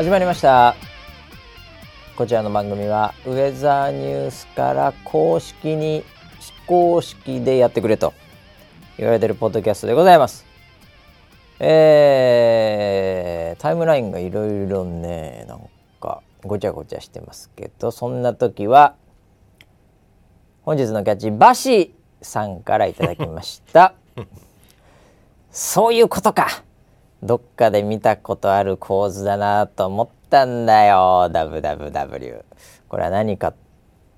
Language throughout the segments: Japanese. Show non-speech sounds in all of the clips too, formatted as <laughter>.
始まりました。こちらの番組はウェザーニュースから公式に非公式でやってくれと言われてるポッドキャストでございます。えー、タイムラインがいろいろねなんかごちゃごちゃしてますけどそんな時は本日のキャッチバシさんからいただきました。<laughs> そういうことかどっかで見たことある構図だなと思ったんだよ WWW これは何か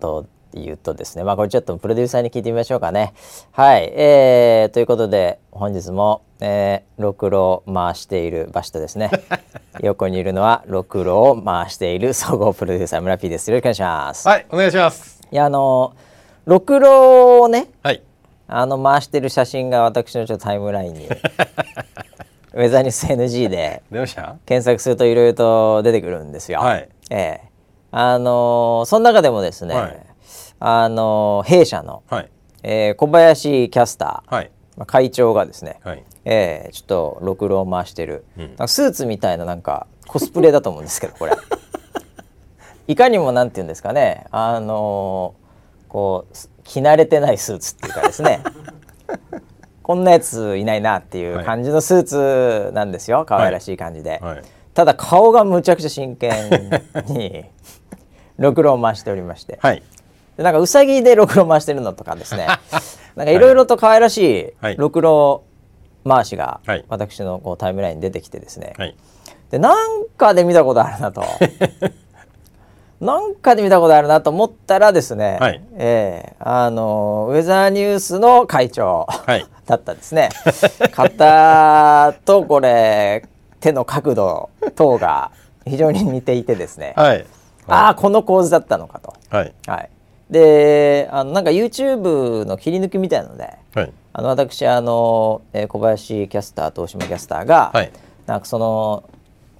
というとですね。まあこれちょっとプロデューサーに聞いてみましょうかね。はい。えー、ということで本日も、えー、ろくろを回しているバシとですね。<laughs> 横にいるのはろくろを回している総合プロデューサー村 P です。よろしくお願いします。はいお願いします。いやあのろくろをねはい。あの回してる写真が私のちょっとタイムラインに <laughs> ウェザーニュース NG で検索するといろいろと出てくるんですよ。はい。ええ。あのーその中でもですね、はい。あのー弊社の、はい。えー小林キャスター、はい。まあ会長がですね、はい。ええちょっとろくろを回してる、うん。スーツみたいななんかコスプレだと思うんですけどこれ。<laughs> いかにもなんて言うんですかねあのーこうす着慣れてないスーツっていうかですね <laughs> こんなやついないなっていう感じのスーツなんですよ。可愛らしい感じで、はい。ただ顔がむちゃくちゃ真剣に <laughs> ろくろを回しておりまして、はい。でなんかうさぎでろくろ回してるのとかですね。<laughs> なんかいろいろと可愛らしいはい。ろくろ回しがはい。私のこうタイムラインに出てきてですね、はい。でなんかで見たことあるなと <laughs> なんかで見たことあるなと思ったらですね、はい。ええあのウェザーニュースの会長、はい。<laughs> だったですね。<laughs> 肩とこれ手の角度等が非常に似ていてですね、はい。ああこの構図だったのかと。はい。はい、であのなんか YouTube の切り抜きみたいのではい。あの私あの、えー小林キャスターと大島キャスターが、はい。なんかその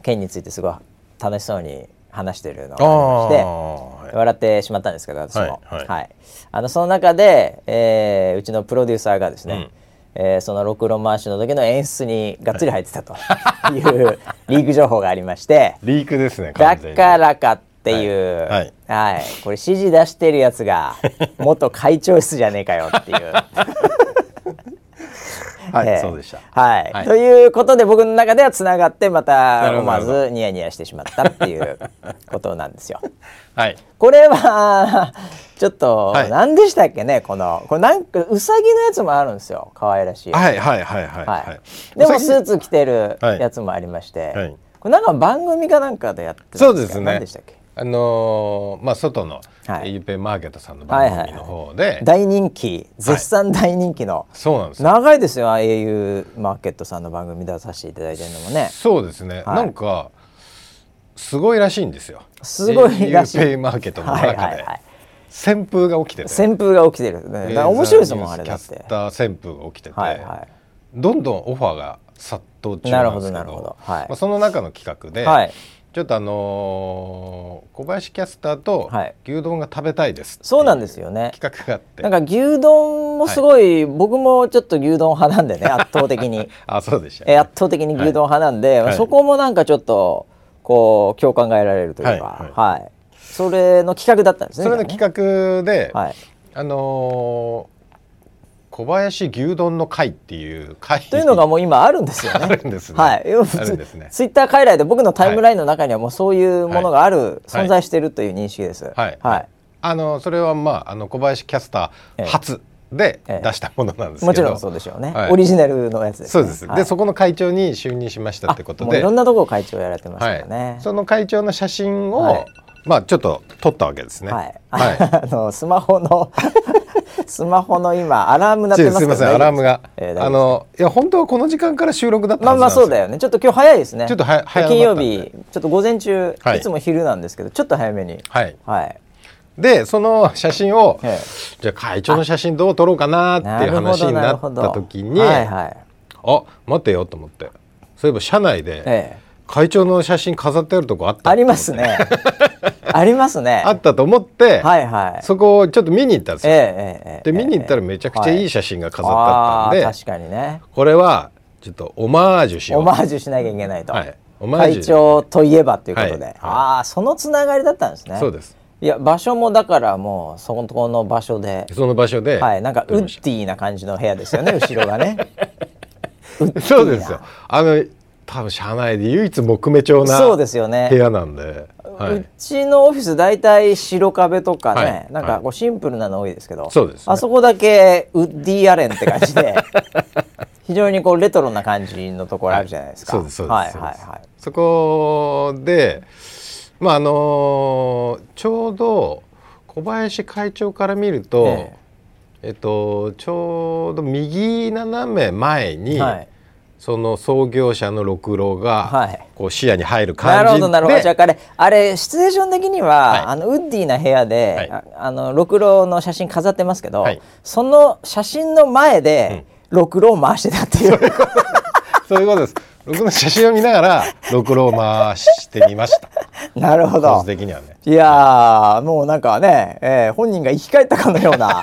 件についてすごい楽しそうに話してるのしてあ笑ってしまったんですけど私も、はいはい。あのその中で、えーうちのプロデューサーがですね、えーそのろくろ回しの時の演出にがっつり入ってたという <laughs> リーク情報がありましてリークですねだ完全にからかっていう、はい。はい。これ指示出してるやつが <laughs> 元会長室じゃねえかよっていう。はい、ええ。そうでした。はい、はい。ということで僕の中ではつながってまた思わずニヤニヤしてしまったっていう <laughs> ことなんですよ。はい。これはちょっと、はい。何でしたっけね？このこれなんかうさぎのやつもあるんですよ。可愛らしい。はいはいはいはいはい。はい。でもスーツ着てるはい。やつもありまして、はい。これなんか番組かなんかでやってたんですかそうですね。何でしたっけ？あのーまあ外のはい。ゆうぺいマーケットさんの番組の方で。大人気絶賛大人気の、そうなんですよ。長いですよ au マーケットさんの番組出させていただいてるのもね。そうですね。はい。なんかすごいらしいんですよ。すごいらしい。ゆうぺいマーケットのはい中で。はいはい旋風が起きてて。旋風が起きてる、ね、面白いですもんあれキャスだってター旋風が起きてて、はいはどんどんオファーが殺到中なんですけど。なるほどなるほど。はい。まあ、その中の企画で、いはい。ちょっとあのー小林キャスターとはい。牛丼が食べたいですそうなんですよね。企画があって。なんか牛丼もすごい、僕もちょっと牛丼派なんでね <laughs> 圧倒的に。あそうでした、え圧倒的に牛丼派なんで、はい。そこもなんかちょっとこう共感が得られるというかはいはい、それの企画だったんですねそれの企画で、画はい。あのー小林牛丼の会っていう会。というのがもう今あるんですよね。<laughs> あるんですね。はい。るんですね。ツイッター界隈で僕のタイムラインの中にはもうそういうものがある、存在しているという認識です。はい。はい。あのそれはまああの小林キャスター初でええ出したものなんですけど、もちろんそうでしょうね。はい。オリジナルのやつです、ね。そうです、はい。でそこの会長に就任しましたってことで。あもういろんなところ会長やられてますはいからね。その会長の写真を、はいまあちょっと撮ったわけですね。はい。はい <laughs> あのスマホの <laughs> スマホの今アラーム鳴ってますすいませんアラームが、えーあのいや本当はこの時間から収録だったまあまあそうだよね。ちょっと今日早いですね。ちょっと早早金曜日ちょっと午前中、はいい、つも昼なんですけどちょっと早めに。はいはい。でその写真を、えじゃあ会長の写真どう撮ろうかなっていう話になった時に、はいはい。あ待てよと思ってそういえば社内で、ええ。会長の写真飾ってあるとこあった。ありますね。<laughs> ありますね。あったと思って、はいはい。そこをちょっと見に行ったんですよ。ええええええ。で見に行ったらめちゃくちゃい。い写真が飾ってあったんで、あー確かにね。これはちょっとオマージュしよう。オマージュしなきゃいけないと。はい、会長といえばということで、はい。はい。ああそのつながりだったんですね。そうです。いや場所もだからもうそこの場所で。その場所で、はい。なんかウッディな感じの部屋ですよね後ろがね。<laughs> そうですよ。あの多分社内で唯一木目調なそうですよね。部屋なんで、はうい、ちのオフィス大体白壁とかね、はい。なんかこうシンプルなの多いですけど、そうですね。あそこだけウッディアレンって感じで <laughs> 非常にこうレトロな感じのところあるじゃないですか。そうですそうですはいそうです。はいはい。そこでまああのちょうど小林会長から見ると、え。えっと、ちょうど右斜め前に、はいその創業者の六郎が、はい。こう視野に入るな感じで。るほどなるほど。じゃああれあれシチュエーション的には、はい。あのウッディな部屋で、はい。ああのろくろの写真飾ってますけど、はい。その写真の前で、ろくろを回してたっていう。<laughs> そういうことです。僕の写真を見ながら六郎を回してみました。<laughs> なるほど。構図的にはね。いやーもうなんかね、えー本人が生き返ったかのような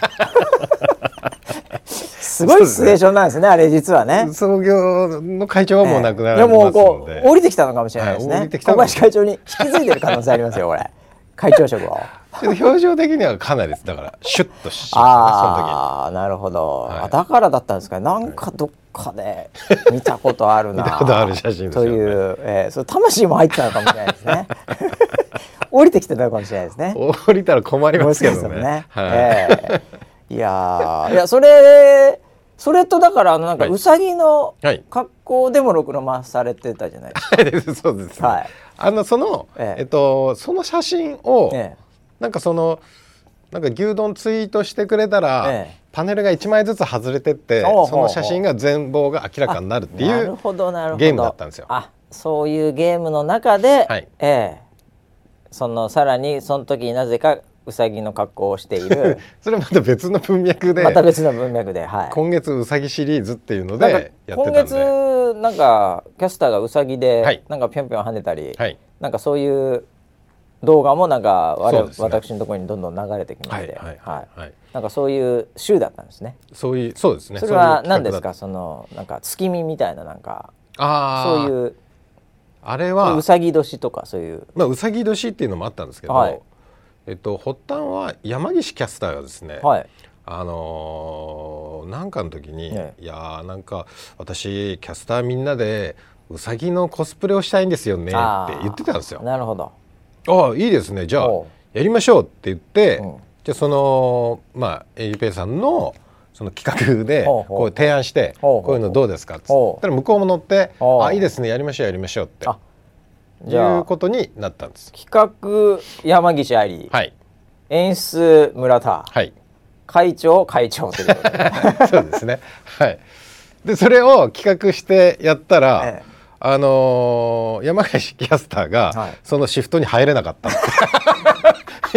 すごいシチュエーションなんですねあれ実はね。創業の会長はもう亡くならで。もれてますこうので、降りてきたのかもしれないですね。はい降りてきた会長に引き継いでる可能性ありますよこれ。<laughs> 会長職を。<laughs> 表情的にはかなりです。だからシュッとしましたねああなるほど、はい。あだからだったんですかなんかどっかで見たことあるな。<laughs> 見たことある写真ですよね。という、えー、そう魂も入ってたのかもしれないですね。降りてきてたのかもしれないですね。降りたら困りますけどね。ね。はい。ええ。いやーいやそれそれとだからあのなんかはい。うさぎのはい。格好でもろくろ回されてたじゃないですか、<laughs> そうです、ねはい。あのその、ええ。えっとその写真を、えなんかそのなんか牛丼ツイートしてくれたら、ええ。パネルが1枚ずつ外れてってその写真が全貌が明らかになるっていうなるほどなるほど。ゲームだったんですよ。あそういうゲームの中で、はい。ええ。そのさらにその時になぜかうさぎの格好をしている。<laughs> それまた別の文脈で、また別の文脈ではい。今月うさぎシリーズっていうのでやって今たんで。月なんかキャスターがうさぎで、はい。なんかぴょんぴょん跳ねたり、はい。なんかそういう動画もなんか我ね。私のところにどんどん流れてきまして、はいはいなんかそういう週だったんですね。そういうそうですね。それは何ですか？そのなんか月見みたいななんかああそういうあれは。うさぎ年とかそういう。まあうさぎ年っていうのもあったんですけど、はいえっと発端は山岸キャスターがですね、はい。あのーなんかの時に、えいやーなんか私キャスターみんなでうさぎのコスプレをしたいんですよねって言ってたんですよ。なるほど。ああいいですね。じゃあやりましょうって言って、うん。じゃあそのまあエイペイさんのその企画でこう提案してこういうのどうですかってほう言ったら向こうも乗ってあいいですね。やりましょうやりましょうって。あいじゃあ。うことになったんです。企画山岸愛、はい。演出村田、はい。会長会長ということで。<laughs> そうですね。はい。でそれを企画してやったら、ええ。あのー山岸キャスターが、はい。そのシフトに入れなかったって。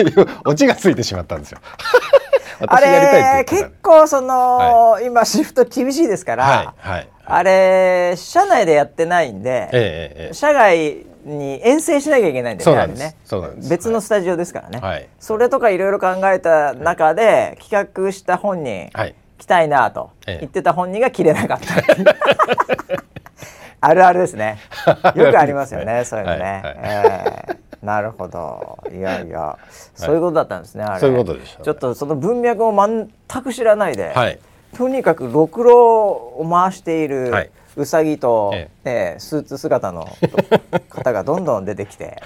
いうオチがついてしまったんですよ。<laughs> あれ結構その、今シフト厳しいですから、はい。はい。あれ社内でやってないんで、ええええええ。社外に遠征しなきゃいけないんです。ね。そうなんです。別のスタジオですからね、はい。それとかいろいろ考えた中で企画した本人、はい。来たいなとええ。言ってた本人が切れなかった。<laughs> あるあるですね。よくありますよねそういうのね、はい。はい。ええ。なるほど。いやいや。そういうことだったんですね、あれ。そういうことでしちょっとその文脈を全く知らないで、はい。とにかくろくろを回しているはいうさぎと、ええ。えスーツ姿の方がどんどん出てきて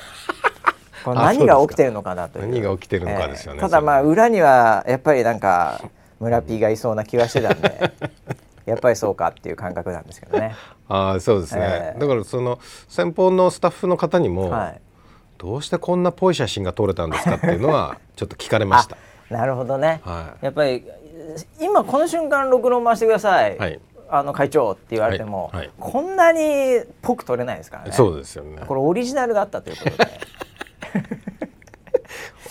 <laughs> これあ何が起きてるのかなという。何が起きてるのかですよねええ。ただまあ裏にはやっぱりなんか村 P がいそうな気はしてたんで <laughs> やっぱりそうかっていう感覚なんですけどね。ああそうですね、ええ。だからその先方のスタッフの方にも、はい、どうしてこんなぽい写真が撮れたんですかっていうのは <laughs> ちょっと聞かれました。なるほどね、はい。やっぱり今この瞬間ろくろ回してください、はいあの会長って言われても、はいはい。こんなにぽく取れないですからね。そうですよね。これオリジナルがあったということで。<laughs>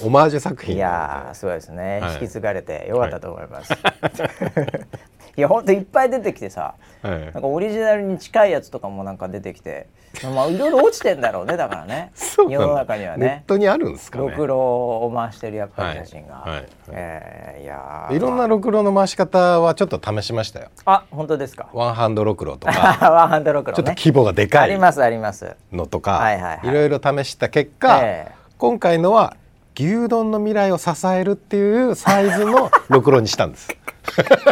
オマージュ作品いやーすごいですね、はい。引き継がれてよかったと思います、<laughs> いやほんといっぱい出てきてさはいなんかオリジナルに近いやつとかもなんか出てきてまあいろいろ落ちてんだろうねだからね。<laughs> 世の中にはネねットにあるんですかね。ろくろを回してるやっぱり写真が、はいはい。えーいやー。いろんなろくろの回し方はちょっと試しましたよ。あ本当ですか？ワンハンドろくろとか。<laughs> ワンハンドろくろね。ちょっと規模がでかい。ありますあります。のとか、はいはいはい。いろいろ試した結果、ええ。今回のは牛丼の未来を支えるっていうサイズの <laughs> ろくろにしたんです。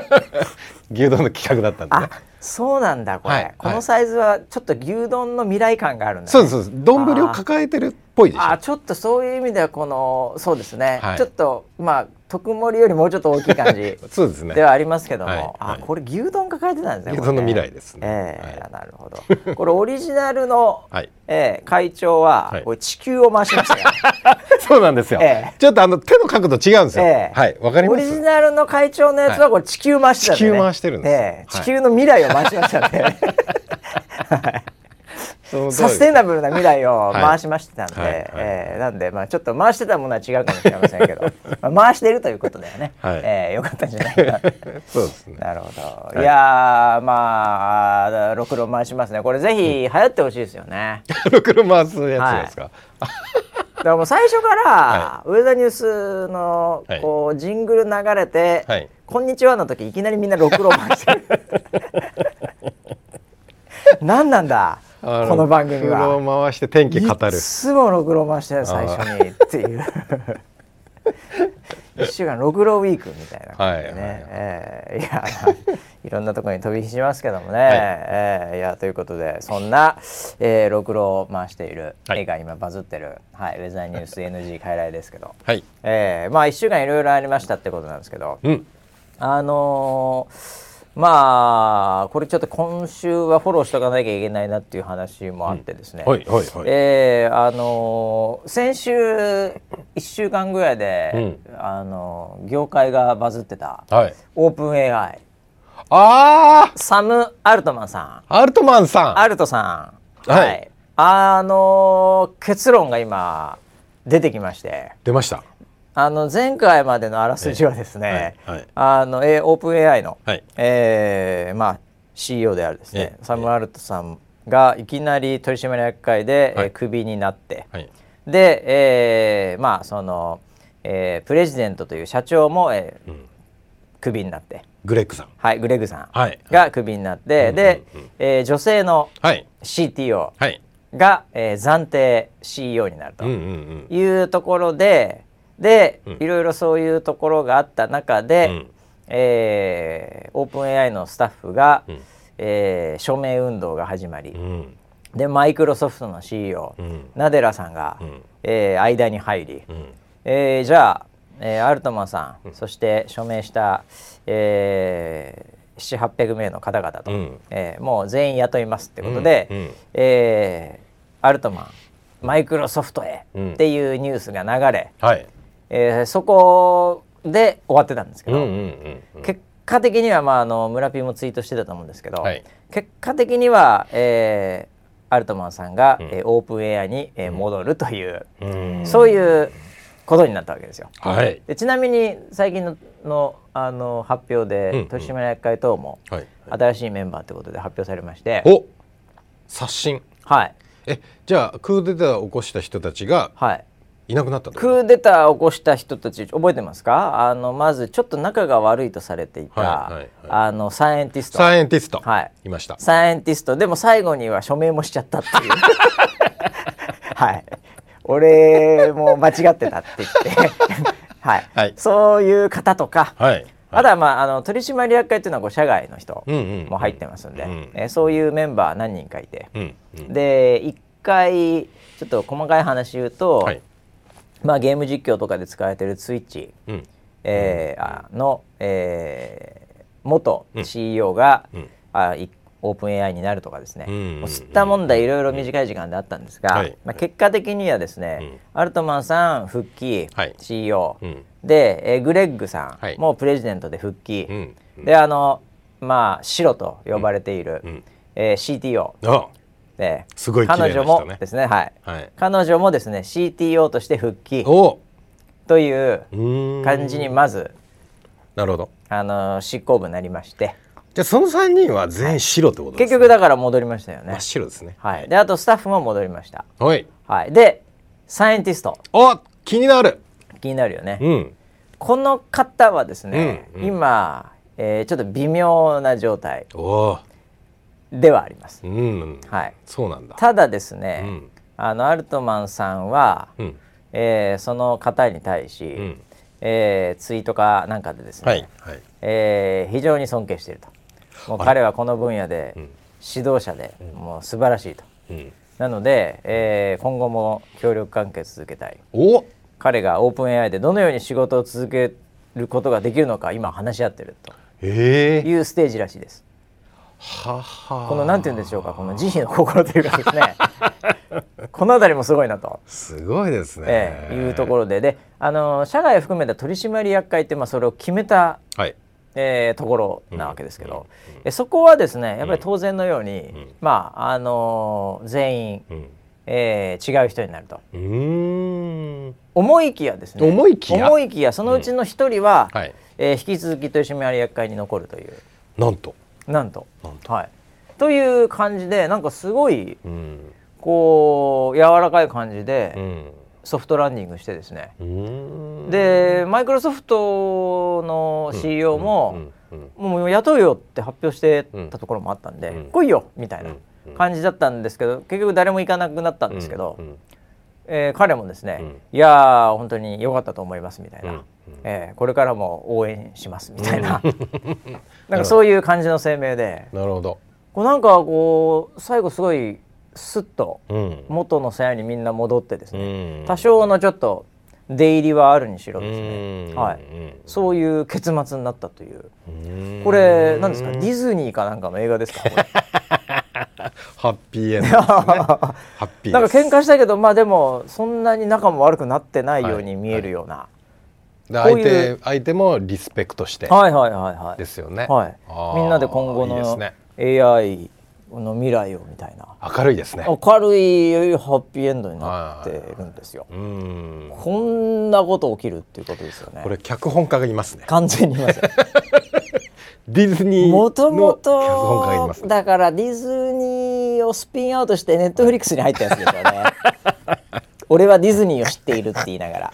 <laughs> 牛丼の企画だったんであね。そうなんだこれ、はいこのサイズはちょっと牛丼の未来感があるんだ、ね、そうです丼を抱えてるっぽいでしょ。あちょっとそういう意味ではこのそうですね、はい。ちょっとまあ特盛りよりもうちょっと大きい感じ <laughs> そうですね。ではありますけども、はい。はい。あこれ牛丼抱えてたんですね牛丼の未来ですね。ええはい。なるほど。<laughs> これオリジナルの、はい。ええ会長は、はい。これ地球を回しましたから <laughs> そうなんですよ、ええ。ちょっとあの手の角度違うんですよ、ええ。はい。わかりまオリジすナルの会長のやつはこれ地球回してたんで、ね。地球回してるんですよ。ええ。はい地球の未来を回しましたんで、その通りサステナブルな未来を回しましてたんで、はいはいはいえーなんでまあちょっと回してたものは違うかもしれませんけど、<laughs> まあ回してるということだよね。はいえーよかったんじゃないかな。<laughs> そうですねなるほど。いい、やーまあろくろ回しますね。これぜひ流行ってほしいですよね。<laughs> ろくろ回すやつですか、だからもう最初から、はウェザーニュースのはいこうジングル流れて、はいこんにちはの時いきなりみんなろくろ回してる。何なんだ？あこの番組は。ろくろ回して天気語る。いつもろくろ回してる最初にっていう。<laughs> 一週間ろくろウィークみたいな感じでね、はいはいはい。えーいや <laughs> いろんなところに飛び火しますけどもね、はい。えーいやということでそんな、えー、ろくろを回している、はい。絵が今バズってる、はい、ウェザーニュース <laughs> NG 傀来ですけど、はい。えーまあ一週間いろいろありましたってことなんですけど、うん。あのーまあこれちょっと今週はフォローしとかなきゃいけないなっていう話もあってですね、はいはいはい、えーあのー先週1週間ぐらいで、あのー業界がバズってたはい。オープン AI あサム・アルトマンさーアルトマンさん。んアルトさん。はい。あのー結論が今出てきまして。出ましたあの前回までのあらすじはですね、はいはい。あの、えーオープン AI の、はい。えーまあ CEO であるですねええサム・アルトさんがいきなり取締役会で、はい。えークビになって、はい。で、えーまあその、えープレジデントという社長も、えーうん。クビになって、グレッグさん。はい、グレグさんはい。がクビになって、うんで、うんうんえー女性のはい。CTO はい。が、えー暫定 CEO になるとうんうんうん。いうところで、で、うん。いろいろそういうところがあった中で、うん。えーオープン AI のスタッフが、うん。えー署名運動が始まり、うん。でマイクロソフトの CEO、うん。ナデラさんが、うん。えー間に入り、うん。えーじゃあ、えーアルトマンさん、そして署名した、えー、7800名の方々と、うん。えーもう全員雇いますってことで、うん。うん。えーアルトマンマイクロソフトへうん。っていうニュースが流れ、はいえーそこで終わってたんですけど、うんうんうんうん。結果的には、まあ、あの村ピーもツイートしてたと思うんですけど、はい。結果的には、えーアルトマンさんが、うん。えーオープン AI に、えー戻るという、うん。そういうことになったわけですよ。はい。でちなみに最近ののあの発表うんうん。で取締役会等もはい。新しいメンバーということで発表されまして、お刷新。はい。えじゃあクーデターを起こした人たちがはい、いなくなったクーデターを起こした人たち覚えてますか？あのまずちょっと仲が悪いとされていた、はいはいはい。あのサイエンティスト。サイエンティスト、はい。いました。サイエンティストでも最後には署名もしちゃったっていう。<laughs> はい。俺も間違ってたって言って。<laughs> はい、はい。そういう方とか、はい。あとは、まあ、あの取締役会っていうのはこう社外の人うんうんうん。も入ってますんで、うん。えーそういうメンバー何人かいて、うんうん。で一回ちょっと細かい話言うと、はいまあ、ゲーム実況とかで使われてるツイッチ、うん。えーあの、えー元うん。CEO が、うん。あいオープン AI になるとかですね、うんうんうんもう吸ったもんだいろいろ短い時間であったんですが、はい。まあ、結果的にはですね、うん。アルトマンさん復帰、はい。CEO、うん。で、えーグレッグさん、はい。もうプレジデントで復帰、うん。うんであのまあ白と呼ばれている、うん。えー CTO あで、すごい綺麗な彼女もですね、はい、はい。彼女もですね CTO として復帰。おという感じにまずなるほど。あの執行部になりまして。じゃあその3人は全員白ってことです、ね、結局だから戻りましたよね。真っ白ですね。はい。であとスタッフも戻りました。はい。はい。でサイエンティスト。お気になる。気になるよね、うん。この方はですね、うんうん。今、えーちょっと微妙な状態。おおではあります、うん。はい。そうなんだ。ただですね、うん。あのアルトマンさんは、うん。えーその方に対し、うん。えーツイートかなんかでですね、はいはい。えー非常に尊敬していると。もう彼はこの分野でん。指導者で、もう素晴らしいと。うん。なので、えー今後も協力関係続けたい。お彼がオープン AI でどのように仕事を続けることができるのか今話し合ってるええというステージらしいですこのなんて言うんでしょうかこの慈悲の心というかですね。<laughs> この辺りもすごいなと、すごいですね、えーいうところで。であの社外を含めた取締役会って、まあ、それを決めたはい。えーところなわけですけど、えそこはですねやっぱり当然のように、ん。まああのー全員、うん。えー違う人になると。うーん。思いきやですね。思いきや？思いきやそのうちの一人は、はい。えー引き続き取締役会に残るという。なんとなんと。はい。という感じでなんかすごいうん。こう柔らかい感じうでん。ソフトランディングしてですね、でマイクロソフトの CEO も、もう雇うよって発表してたところもあったんで、うん。来いよみたいなうん。感じだったんですけど結局誰も行かなくなったんですけど、えー彼もですね、うん。いやー本当に良かったと思いますみたいな、うんうん。えーこれからも応援しますみたいな、<laughs> なんかそういう感じの声明で。なるほど。こうなんかこう最後すごいスッとうん。元の鞘にみんな戻ってですうね、ん。多少のちょっと出入りはあるにしろですね、うん。はい。うんそういう結末になったという。うん。これ何ですか？ディズニーかなんかの映画ですか？これ <laughs> ハッピーエンドね。<laughs> ハッピーなんか喧嘩したけどまあでもそんなに仲も悪くなってないように見えるような、でこういう相手相手もリスペクトしてはい、はいはいはい。ですよね。はい。みんなで今後のいいですね。AI の未来をみたいな。明るいですね。明るいハッピーエンドになってるんですよ。うん。こんなこと起きるっていうことですよね。これ脚本家がいますね。完全にいますよ <laughs> ディズニーのもとも脚本家がいとます。ねだからディズニーをスピンアウトしてネットフリックスに入ったやつですよね。<laughs> 俺はディズニーを知っているって言いながら、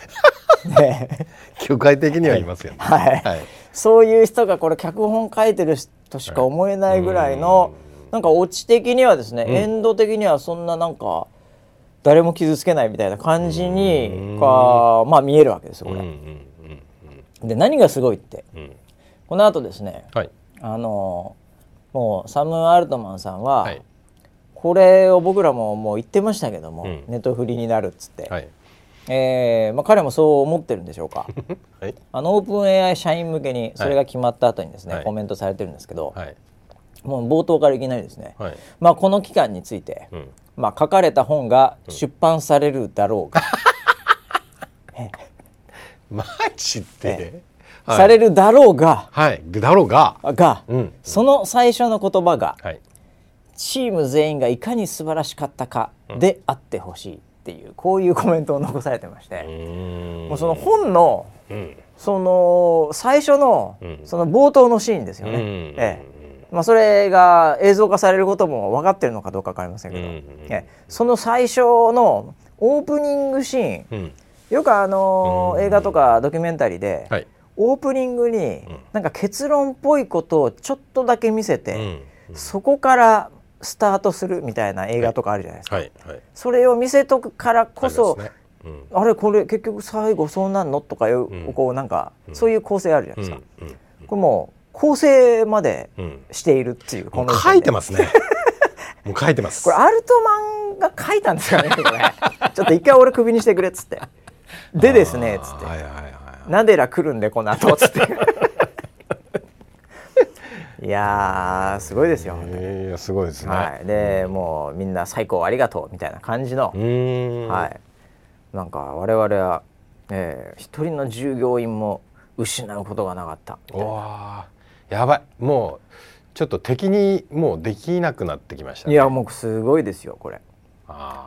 ね業界的にはいますよね。<laughs> はい。はい。そういう人がこれ脚本書いてるとしか思えないぐらいの、なんかオチ的にはですね、エンド的にはそんななんか誰も傷つけないみたいな感じにかまあ見えるわけですよこれ。うんうんうん。で何がすごいってうんこの後ですねはい。あのもうサム・アルトマンさんは、はい。これを僕らももう言ってましたけども、うん。ネットフリになるっつって、はい。えーまあ、彼もそう思ってるんでしょうか。はい。あのオープン AI 社員向けにそれが決まった後にですね、はい。コメントされてるんですけど、はい。もう冒頭からいきなりですね、はい。まあ、この期間について、うん。まあ、書かれた本が出版されるだろうが、<laughs> マジえでされるだろうがはい。だろうが。が、うん。その最初の言葉がはい。チーム全員がいかに素晴らしかったかであってほしいっていうこういうコメントを残されてまして、もうその本のうん。その最初のうん。その冒頭のシーンですよね、うん。ええ。まあ、それが映像化されることも分かってるのかどうか分かりませんけど、うんええ。その最初のオープニングシーン。うん。よくあのうん。映画とかドキュメンタリーで、はいオープニングになんか結論っぽいことをちょっとだけ見せて、うんそこからスタートするみたいな映画とかあるじゃないですか、はいはいそれを見せとくからこそあね。うん。あれこれ結局最後そうなんの？とかいう、うん。こうなんか、そういう構成あるじゃないですか、うんこれもう構成までしているっていうこの書いてますね。<laughs> もう書いてます。これアルトマンが書いたんですかねちょっと一回俺クビにしてくれっつって。でですねっつって。はいはいはいナデラ来るんでこの後つって。<laughs> いやーすごいですよ、いやすごいですね。はい、でもうみんな最高ありがとうみたいな感じのはい、なんか我々は、えー一人の従業員も失うことがなかった。うわーやばい。もうちょっと敵にもうできなくなってきましたね。いやもうすごいですよこれ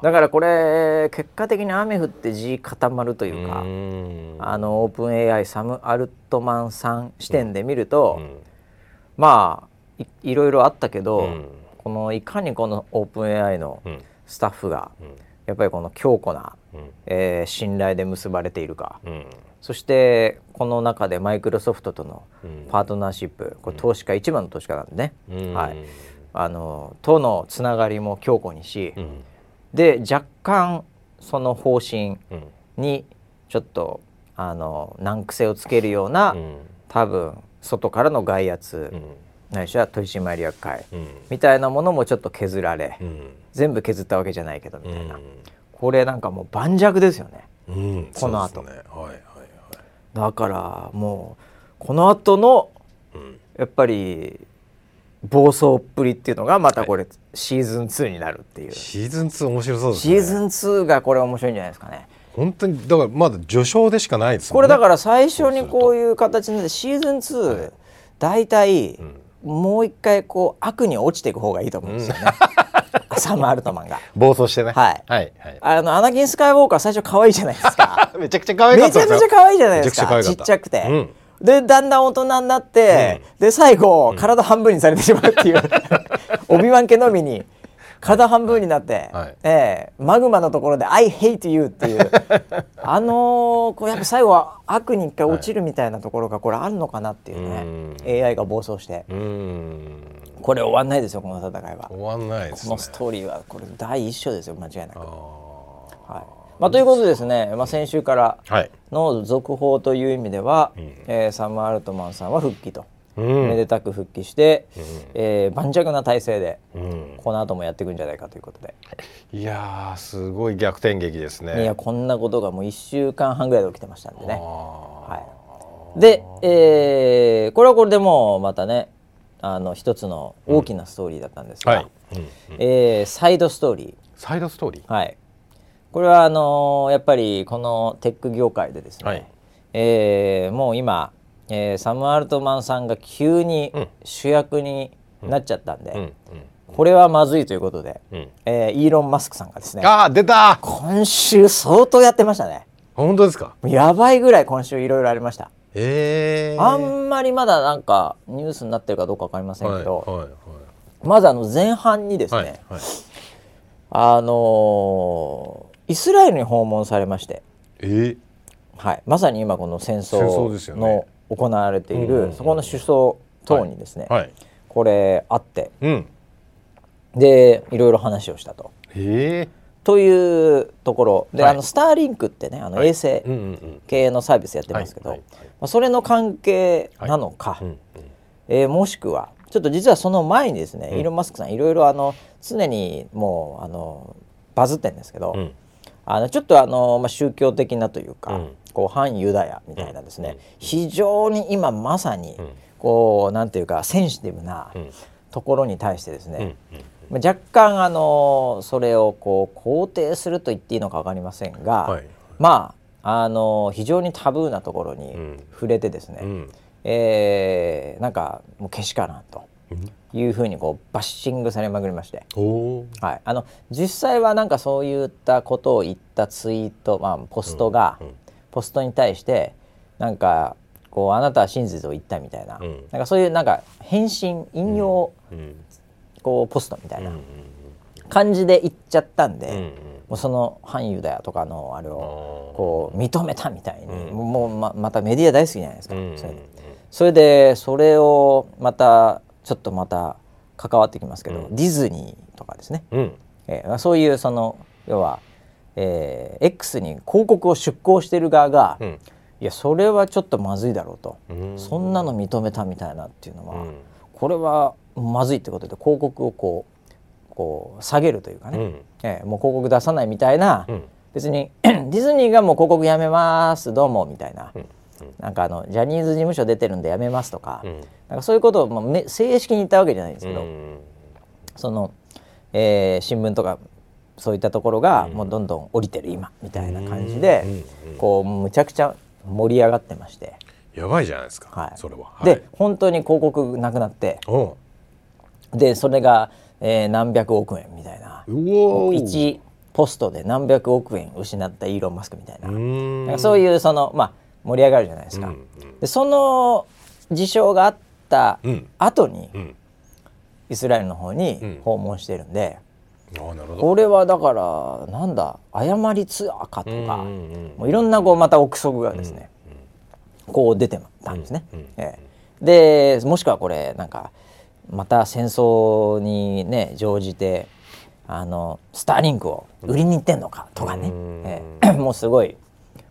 だからこれ結果的に雨降って地固まるというかあのオープン AI サム・アルトマンさん視点で見ると、うん。まあいいろいろあったけど、うん。このいかにこのオープン AI のうん。スタッフがうん。やっぱりこの強固な、うん。えー信頼で結ばれているか、うん。そしてこの中でマイクロソフトとのうん。パートナーシップこれ投資家一番の投資家なんでね、うん。はい、あのとのつながりも強固にし、うんで若干その方針うん。にちょっとあの難癖をつけるような、うん。多分外からの外圧、うん。ないしは取締役会うん。みたいなものもちょっと削られ、うん。全部削ったわけじゃないけどみたいな、うこれなんかもう盤石ですよね。この後。ね。はいはいはい。だからもうこの後のうん。やっぱり暴走っぷりっていうのがまたこれ、シーズン2になるっていう。シーズン2面白そうですね。シーズン2がこれ面白いんじゃないですかね。本当にだからまだ序章でしかないですね。これだから最初にこういう形になってシーズン2、大体うん。もう一回こう悪に落ちていく方がいいと思うんですよね、サム・アルトマンが。暴走してね。はい。はいはい。あのアナキン・スカイウォーカー最初可愛いじゃないですか。<laughs> めちゃくちゃ可愛かめちゃったですよ。めちゃ可愛いじゃないですか。ちっちゃくて、うんでだんだん大人になって、で最後、体半分にされてしまうっていう。オビワン家のみに体半分になって、はい。ええマグマのところで「I hate you」っていう。<laughs> あのーこうやっぱ最後は悪に一回落ちるみたいなところがこれあるのかなっていうね、AI が暴走して。これ終わんないですよこの戦いは。終わんないですね。このストーリーはこれ第一章ですよ間違いなく。あはい。まあ、ということでですね、まあ、先週からーはいの続報という意味では、うん。えーサム・アルトマンさんは復帰と、うん。めでたく復帰して、うん。えー盤石な体制でうん。この後もやっていくんじゃないかということで、いやーすごい逆転劇ですね。いやこんなことがもう1週間半ぐらいで起きてましたんでね。ははい、で、えーこれはこれでもうまたねあの一つの大きなストーリーだったんですが、はい、うん。えーサイドストーリー。サイドストーリー？はい、これはあのーやっぱりこのテック業界でですね、はい。えーもう今、えーサム・アルトマンさんが急にうん。主役になっちゃったんで、うん。これはまずいということで、うん。うんえーイーロン・マスクさんがですねあー出た今週相当やってましたね。本当ですか？やばいぐらい今週いろいろありました、えー、あんまりまだなんかニュースになってるかどうかわかりませんけど、はいはいまずあの前半にですね、はいはいはい。あのーイスラエルに訪問されまして。え？ー、はい、まさに今この戦戦争のね。行われているそこの首相等にですね、はい。これあって。うん。でいろいろ話をしたと。え。というところ。で、はい。あのスターリンクってねあのはい。衛星系のサービスやってますけど、はい。はい。はい。まあ、それの関係なのか、うんうん。えーもしくはちょっと実はその前にですね、うん。イーロン・マスクさんいろいろあの常にもうあのバズってんですけど、うんあのちょっとあの、まあ、宗教的なというか、うん。こう反ユダヤみたいなですね、うん。非常に今まさに、うん。こうなんていうかセンシティブなうん。ところに対してですうん。ね、まあ若干あのそれをこう肯定すると言っていいのか分かりませんが、はい。まああの非常にタブーなところにうん。触れてですね、うん。えーなんかもうけしからんと。うんいうふうにこうバッシングされまくりまして。はい、あの実際はなんかそういったことを言ったツイート、まあ、ポストが、うんうん。ポストに対してなんかこうあなたは真実を言ったみたいな,、うん。なんかそういうなんか返信引用、うんこうポストみたいなん感じで言っちゃったんで、うんうん。もうその反ユダヤとかのあれをこう認めたみたいに、うん。もうままたメディア大好きじゃないですか、それでそれをまたちょっとまた関わってきますけど、うん。ディズニーとかですね、うん。えーそういうその要は、えー X に広告を出稿してる側が、うん。いやそれはちょっとまずいだろうと、うん。そんなの認めたみたいなっていうのは、うん。これはまずいってことで広告をこうこう下げるというかね、うん。えーもう広告出さないみたいな、うん。別に <clears throat> ディズニーがもう広告やめますどうもみたいな、うんなんかあのジャニーズ事務所出てるんでやめますとか,、うん。なんかそういうことをまあめ正式に言ったわけじゃないんですけど、うん。その、えー新聞とかそういったところがうん。もうどんどん降りてる今みたいな感じで、こうむちゃくちゃ盛り上がってまして、やばいじゃないですか、はい。それは。はい。で、本当に広告なくなってでそれが、えー何百億円みたいなうおー。1ポストで何百億円失ったイーロン・マスクみたいな,、そういうそのまあ盛り上がるじゃないですか。うんうん。でその事象があったうん。後に、うん。イスラエルの方に訪問してるんで、これはだからなんだ誤りツアーかとか、もういろんなこうまた憶測がですね、こう出てたんですね。ええ。でもしくはこれなんかまた戦争にね乗じてあのスターリンクを売りに行ってんのかとかね、うん。ええ。<coughs> もうすごい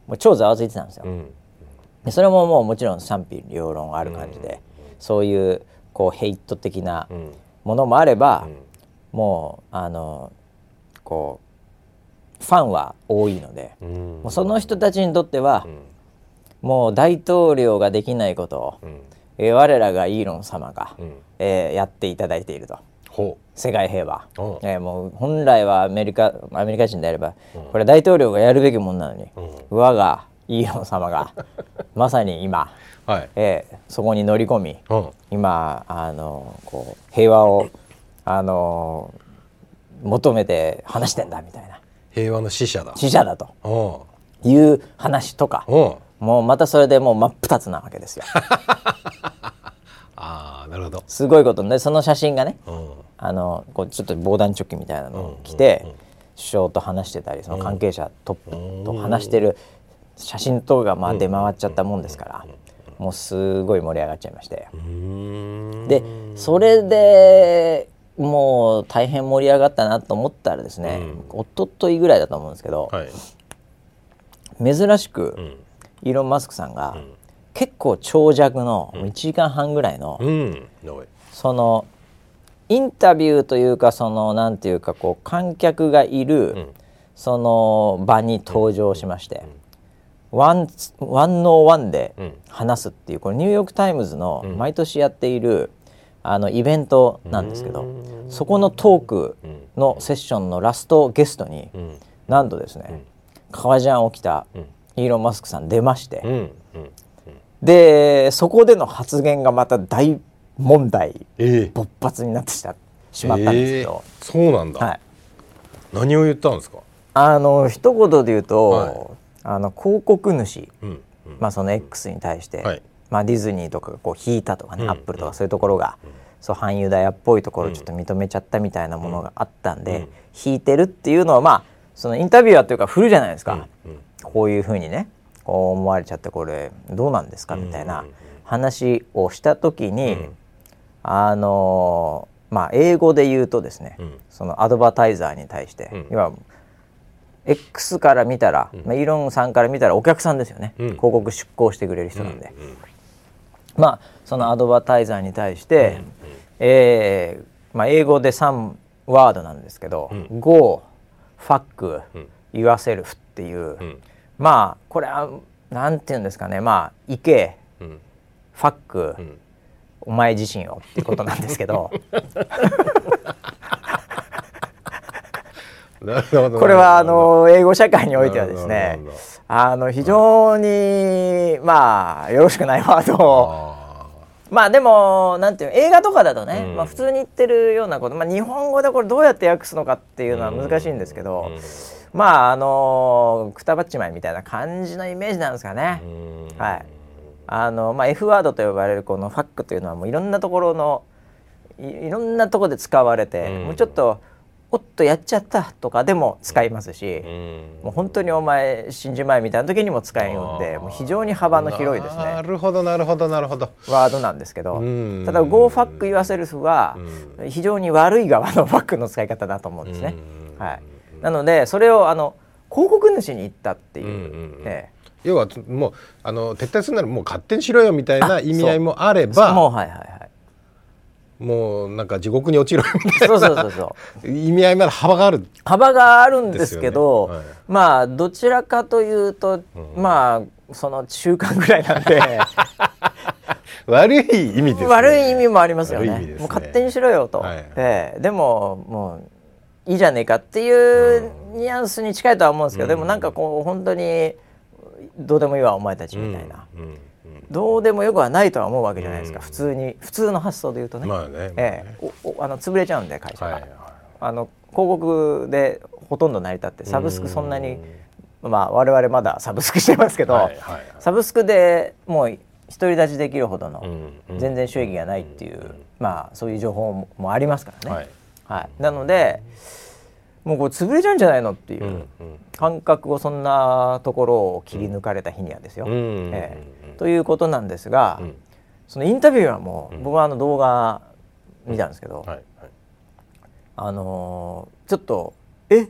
もう超ざわついてたんですよ。うん。でそれももうもちろん賛否両論ある感じで、そういうこうヘイト的なうん。ものもあれば、うん。もうあのこうファンは多いので、うん。もうその人たちにとってはう、ん。もう大統領ができないことを、うん。えー我らがイーロン様が、うん。えーやっていただいていると。ほ世界平和、う。んえーもう本来はアメリカアメリカ人であれば、うん。これ大統領がやるべきものなのに、う我がイーロン様がまさに今、うはい。えーそこに乗り込みうん。今あのこう平和をあの求めて話してんだみたいな。平和の使者だ。死者だと。うん。いう話とかうん。もうまたそれでもう真っ二つなわけですよ。<laughs> ああなるほど。すごいこと。でその写真がねうん。あのこうちょっと防弾チョッキみたいなのを着て、うんうんうん首相と話してたりその関係者トップうん。と話してる写真等がまあ出回っちゃったもんですから、もうすごい盛り上がっちゃいまして。でそれでもう大変盛り上がったなと思ったらですね、一昨日ぐらいだと思うんですけど、はい。珍しくうん。イーロン・マスクさんがん。結構長尺の1時間半ぐらいのうん。おい。そのインタビューというかそのなんていうかこう観客がいるん。その場に登場しまして one on one でうん。話すっていうこれニューヨーク・タイムズの毎年やっているあのイベントなんですけどそこのトークのセッションのラストゲストにうん。なんとですね革ジャンを着たん。イーロン・マスクさん出ましてでそこでの発言がまた大問題ええ。勃発になってしたしまったんですけど、ええ。そうなんだ、はい、何を言ったんですか？あの一言で言うと、はいあの広告主、うんうん。まあ、その X に対して、はい。まあ、ディズニーとかがこう引いたとかね、うんアップルとかそういうところが、そう反ユダヤっぽいところをちょっと認めちゃったみたいなものがあったんで、うん。引いてるっていうのはまあそのインタビュアーというか振るじゃないですか、うんこういうふうにねこう思われちゃってこれどうなんですか？みたいな話をした時に、うん。あのーまあ英語で言うとですね、うん。そのアドバタイザーに対して、うん。要は X から見たら、まあ、イーロンさんから見たらお客さんですよね、うん。広告出稿してくれる人なんで、うん。まあそのアドバタイザーに対して、えーまあ、英語で3ワードなんですけど「Go」「ファック」うん「言わせる」っていう、うん。まあこれはなんて言うんですかね。まあ「行け」うん「ファック」うん。お前自身をっていうことなんですけど <laughs> これはあの英語社会においてはですなねあの非常にまあよろしくないワードをあまあでもなんていう映画とかだとね、うん。まあ、普通に言ってるようなこと、まあ、日本語でこれどうやって訳すのかっていうのは難しいんですけど、うん。まああのくたばっちまいみたいな感じのイメージなんですかね。うん。はい。あのまあ、F ワードと呼ばれるこのファックというのはもういろんなところのいいろんなところで使われて、うん。もうちょっとおっとやっちゃったとかでも使いますし、うん。もう本当にお前死んじまえみたいな時にも使えるんでもう非常に幅の広いですね。なるほどなるほどなるほど。ワードなんですけど、うん。ただ Go ファック言わせるはう非常に悪い側のファックの使い方だと思うんですね。うん。はい、なのでそれをあの広告主に言ったっていう、うんうんうん。え要はもうあの撤退するならもう勝手にしろよみたいな意味合いもあれえばもうはいはいはいもうなんか地獄に落ちろよみたいそうそうそうそう。な意味合いまで幅がある。幅があるんですけどね。はい。まあどちらかというと、まあその中間ぐらいなんで。<laughs> 悪い意味ですね。悪い意味もありますよね。ね。もう勝手にしろよと、はい。ええ。でももういいじゃねえかっていうニュアンスに近いとは思うんですけど、でもなんかこう本当にどうでもいいわお前たちみたいな、うんうんどうでもよくはないとは思うわけじゃないですか、うん。普通に普通の発想で言うとね、まあね。ええ。あの潰れちゃうんで会社が、はいあの広告でほとんど成り立ってサブスクそんなに、まあ我々まだサブスクしてますけど、サブスクでもう独り立ちできるほどの全然収益がないっていうまあそういう情報もありますからね。はい。はい、なのでもうこれ潰れちゃうんじゃないのっていううん感覚をそんなところを切り抜かれた日にはですよ。ええということなんですが、うん。そのインタビューはもう、うん。僕はあの動画見たんですけど、はいはい。あのーちょっと「え？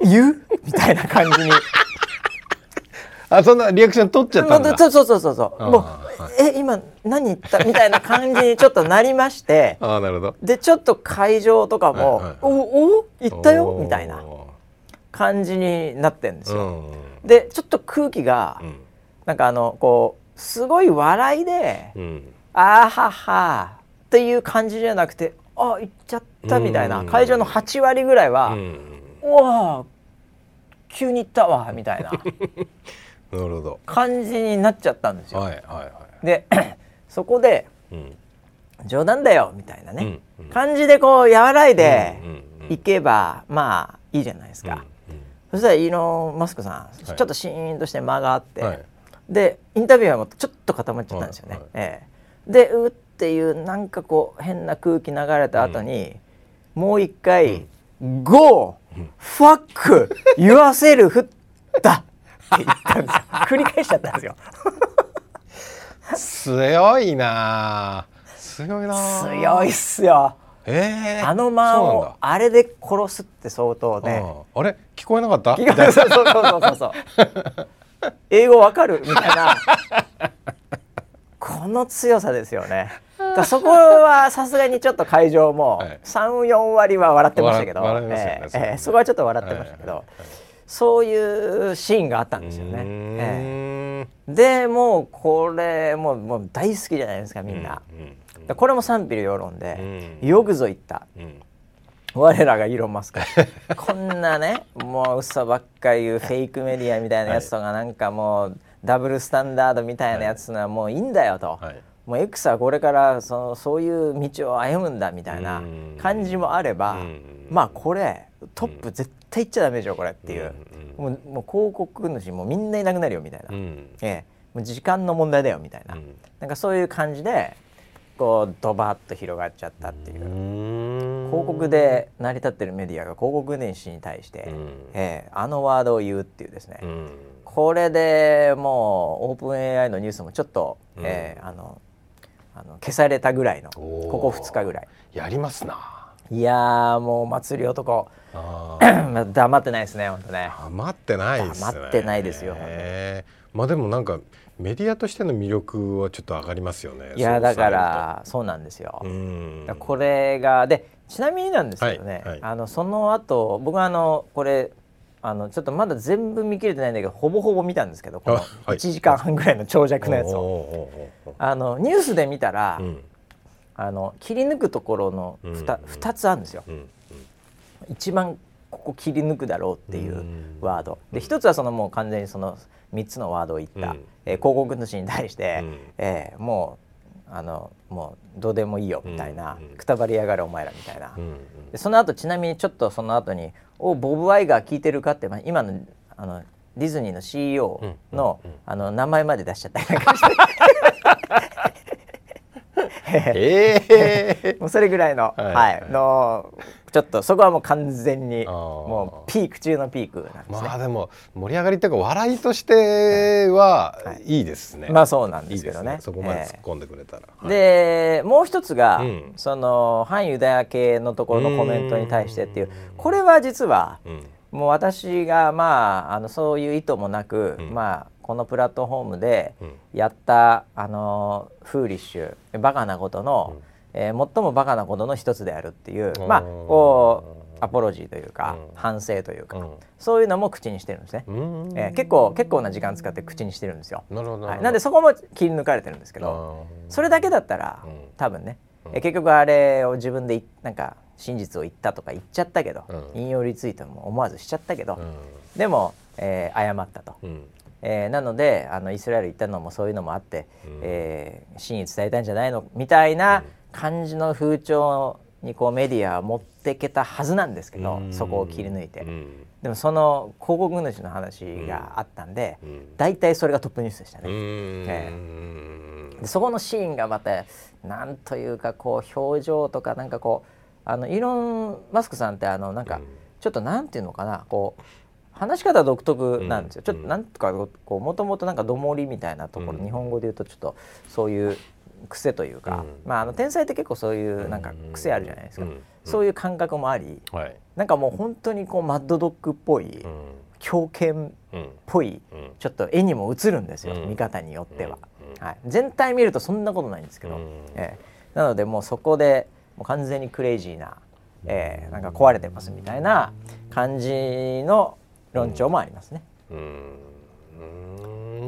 言う?」みたいな感じに。<laughs> あそんなリアクション取っちゃったんだ。まあそうそうそうそう。そうあーもうはい「え今何言った?」みたいな感じにちょっとなりまして。<laughs> ああなるほど。でちょっと会場とかも「はいはいおお？言ったよ」みたいな感じになってんですよ。うん。でちょっと空気がうんなんかあのこうすごい笑いでうん「あーはは」っていう感じじゃなくて「あ言っちゃった」みたいなうん。会場の8割ぐらいはうん「うわ急に言ったわ」みたいな。<laughs> なるほど。感じになっちゃったんですよ。はいはいはい。で <clears throat> そこでうん「冗談だよ」みたいなね、うんうん。感じでこう和らいでうんうんいけばまあいいじゃないですか。うん。そしたらイーロン・マスクさん、はい。ちょっとシーンとして間があって、はいでインタビュアーもちょっと固まっちゃったんですよね。はいはいええでうっていうなんかこう変な空気流れた後に、もう一回「GO! ファック言わせるふった!」って言ったんですよ <laughs> 繰り返しちゃったんですよ。強いなあ強いなあ強いっすよ。ええあの間をあれで殺すって相当ね。あれ？聞こえなかった？いやそうそうそうそうそう。<laughs> 英語わかるみたいな。この強さですよね。だそこはさすがにちょっと会場もはい三四割は笑ってましたけど、笑笑いねええそこはちょっと笑ってましたけど、はいはいそういうシーンがあったんですよね。うーえんえでもうこれもうもう大好きじゃないですかみんな。うんだからこれも賛否両論で、うんよくぞ言った。うん我らがイーロン・マスク。<laughs> こんなねもう嘘ばっか言うフェイクメディアみたいなやつとかなんかもうダブルスタンダードみたいなやつのはもういいんだよと、はい。もう X はこれからそのそういう道を歩むんだみたいなうん。感じもあればうん。まあこれトップ絶対行っちゃダメでしょこれっていう。うん。もうもう広告主もみんないなくなるよみたいな、うん。ええ、もう時間の問題だよみたいな、うん。なんかそういう感じでこうドバッと広がっちゃったっていう。広広告で成り立ってるメディアが広告主に対して、うん。えーあのワードを言うっていうですね、うん。これでもうオープン AI のニュースもちょっと、うん。えーあのあの消されたぐらいのここ2日ぐらい。やりますな。いやーもう祭り男。<coughs> 黙ってないですね本当ね。黙ってないですね。黙ってないですよへー。まあでもなんかメディアとしての魅力はちょっと上がりますよねいやだからそうなんですよ、これがでちなみになんですけどね、はいはい。あのその後僕はあのこれあのちょっとまだ全部見切れてないんだけどほぼほぼ見たんですけどこのあはい。1時間半ぐらいの長尺のやつを。をあのニュースで見たら、うん。あの切り抜くところの 2,、うん二つあるんですよ。うん。一番ここ切り抜くだろうっていううん。ワード。で一つはそのもう完全にその3つのワードを言った、うん。えー広告主に対して、うん。えーもうあのもうどうでもいいよみたいな、うん。くたばりやがれお前らみたいな、うんでその後ちなみにちょっとその後に「おボブ・ワイガー聞いてるか?」って、まあ、今のあのディズニーの CEO の,、あの名前まで出しちゃったりなんかしてええ <laughs> もうそれぐらいの、はい。はいのちょっとそこはもう完全にもうピーク中のピークなんですね。まあでも盛り上がりっていうか笑いとしてははいいいですね。まあそうなんいいですけどね。ですね。そこまでえ突っ込んでくれたら。えでもう一つが、うんその反ユダヤ系のところのコメントに対してっていううんこれは実はうんもう私がまああのそういう意図もなく、うんまあこのプラットフォームでうんやったあのフーリッシュバカなことの、うんえー最もバカなことの一つであるっていううん。まあこうアポロジーというか、うん。反省というか、うん。そういうのも口にしてるんですね。うん。えー結構結構な時間使って口にしてるんですよ。なるほど。はい、なんでそこも切り抜かれてるんですけどそれだけだったら、うん。多分ね、うん。え結局あれを自分でいなんか真実を言ったとか言っちゃったけど、うん。引用リツイートも思わずしちゃったけど、うでも、えー謝ったと、えーなのであのイスラエル行ったのもそういうのもあって、うん。えー真意伝えたんじゃないの？みたいな感じの風潮にこうメディアは持ってけたはずなんですけど、うん。そこを切り抜いて、うん。でもその広告主の話があったんで、うん。大体それがトップニュースでしたね。うん。えでそこのシーンがまたなんというかこう表情とかなんかこうあのイーロン・マスクさんってあのなんかちょっとなんていうのかなこう話し方独特なんですよ、ちょっとなんとかこうもともとなんかどもりみたいなところ、日本語で言うとちょっとそういう癖というか、まああの天才って結構そういうなんか癖あるじゃないですか、そういう感覚もあり、はい、なんかもう本当にこうマッドドッグっぽい、狂犬っぽい、ちょっと絵にも映るんですよ、見方によっては、はい、全体見るとそんなことないんですけど、えー、なのでもうそこでもう完全にクレイジーな、えー、なんか壊れてますみたいな感じの論調もありますね。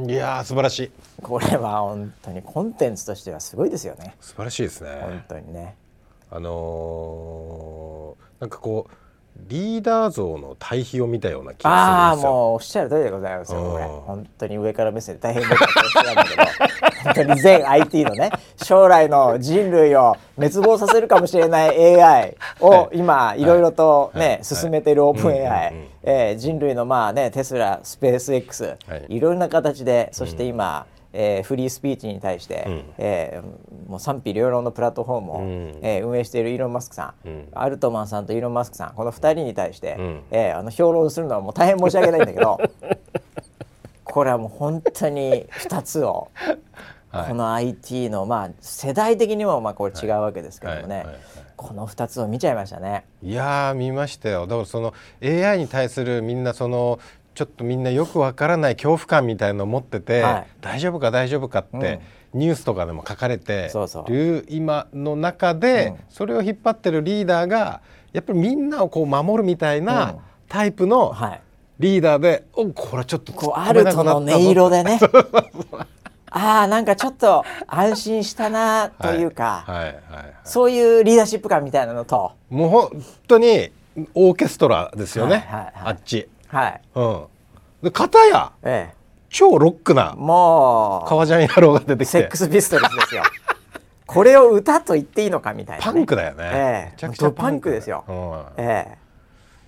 いや素晴らしい。これは本当にコンテンツとしてはすごいですよね。素晴らしいですね。本当にね。あのー、なんかこうリーダー像の対比を見たような気がするんですよ。ああもうおっしゃる通りでございますよ。これ本当に上から目線で大変だったんだけど、本当に全 IT のね将来の人類を滅亡させるかもしれない AI を今いろいろとね、はい、進めているオープン AI、えー、人類のまあねテスラスペース X、はい、いろんな形でそして今、うんえー、フリースピーチに対して、うん、えー、もう賛否両論のプラットフォームを、うん、えー、運営しているイーロン・マスクさん、うん、アルトマンさんとイーロン・マスクさんこの2人に対して、うん、えー、あの評論するのはもう大変申し訳ないんだけど <laughs> これはもう本当に2つを、はい、この IT の、まあ、世代的にもまあこれ違うわけですけどもね、はい。はい。この2つを見ちゃいましたね。いや見ましたよ。だからその AI に対するみんなそのちょっとみんなよくわからない恐怖感みたいのを持ってて、はい、大丈夫か大丈夫かって、うん、ニュースとかでも書かれてる今の中で、うん、それを引っ張ってるリーダーがやっぱりみんなをこう守るみたいなタイプのリーダーで、うんはい、おこれちょっとこうアルトの音色でね。<laughs> ああなんかちょっと安心したなというか、はいはいはいはい、そういうリーダーシップ感みたいなのと。もう本当にオーケストラですよね、はいはいはい、あっち。はい。うん。で、片や、ええ、超ロックな、もう、革ジャン野郎が出てきて。セックスピストルズですよ。<laughs> これを歌と言っていいのかみたいな、ね、パンクだよね。ええ、めちゃくちゃパンクですよ。うん、ええ。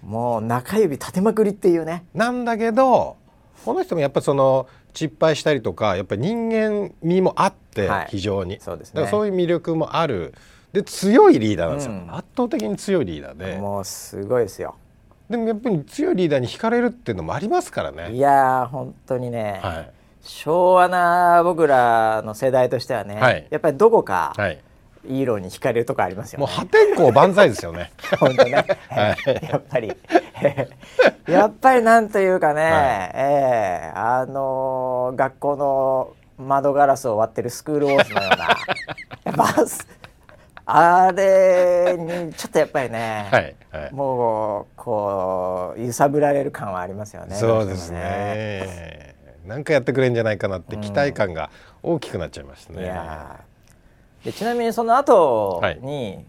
もう中指立てまくりっていうね。なんだけど、この人もやっぱその失敗したりとかやっぱり人間味もあって、非常に、そうですね、そういう魅力もあるで強いリーダーなんですよ、うん、圧倒的に強いリーダーでもうすごいですよでもやっぱり強いリーダーに惹かれるっていうのもありますからね。いや本当にね、はい、昭和な僕らの世代としてはね、はい、やっぱりどこか、はい、イーロンに惹かれるとこありますよね。もう破天荒万歳ですよね。<laughs> 本当ね。<laughs> はい、やっぱり。<laughs> やっぱりなんというかね、はい、えー、あのー、学校の窓ガラスを割ってるスクールウォーズのような。やっぱあれにちょっとやっぱりね、はいはい、もうこう揺さぶられる感はありますよね。そうですね。なんかやってくれんじゃないかなって期待感が大きくなっちゃいましたね。うん、でちなみにその後に、はい、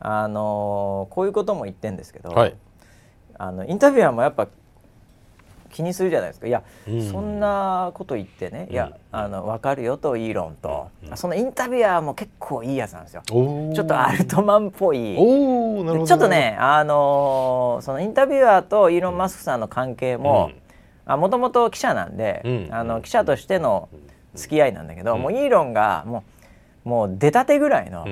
あのこういうことも言ってんですけど、はい、あのインタビュアーもやっぱ気にするじゃないですか。いや、うん、そんなこと言ってね、いやあの分かるよとイーロンと、うん、そのインタビュアーも結構いいやつなんですよ。ちょっとアルトマンっぽい。ちょっとねあのー、そのインタビュアーとイーロン・マスクさんの関係ももともと記者なんで、あの記者としての付き合いなんだけど、もうイーロンがもうもう出たてぐらいの、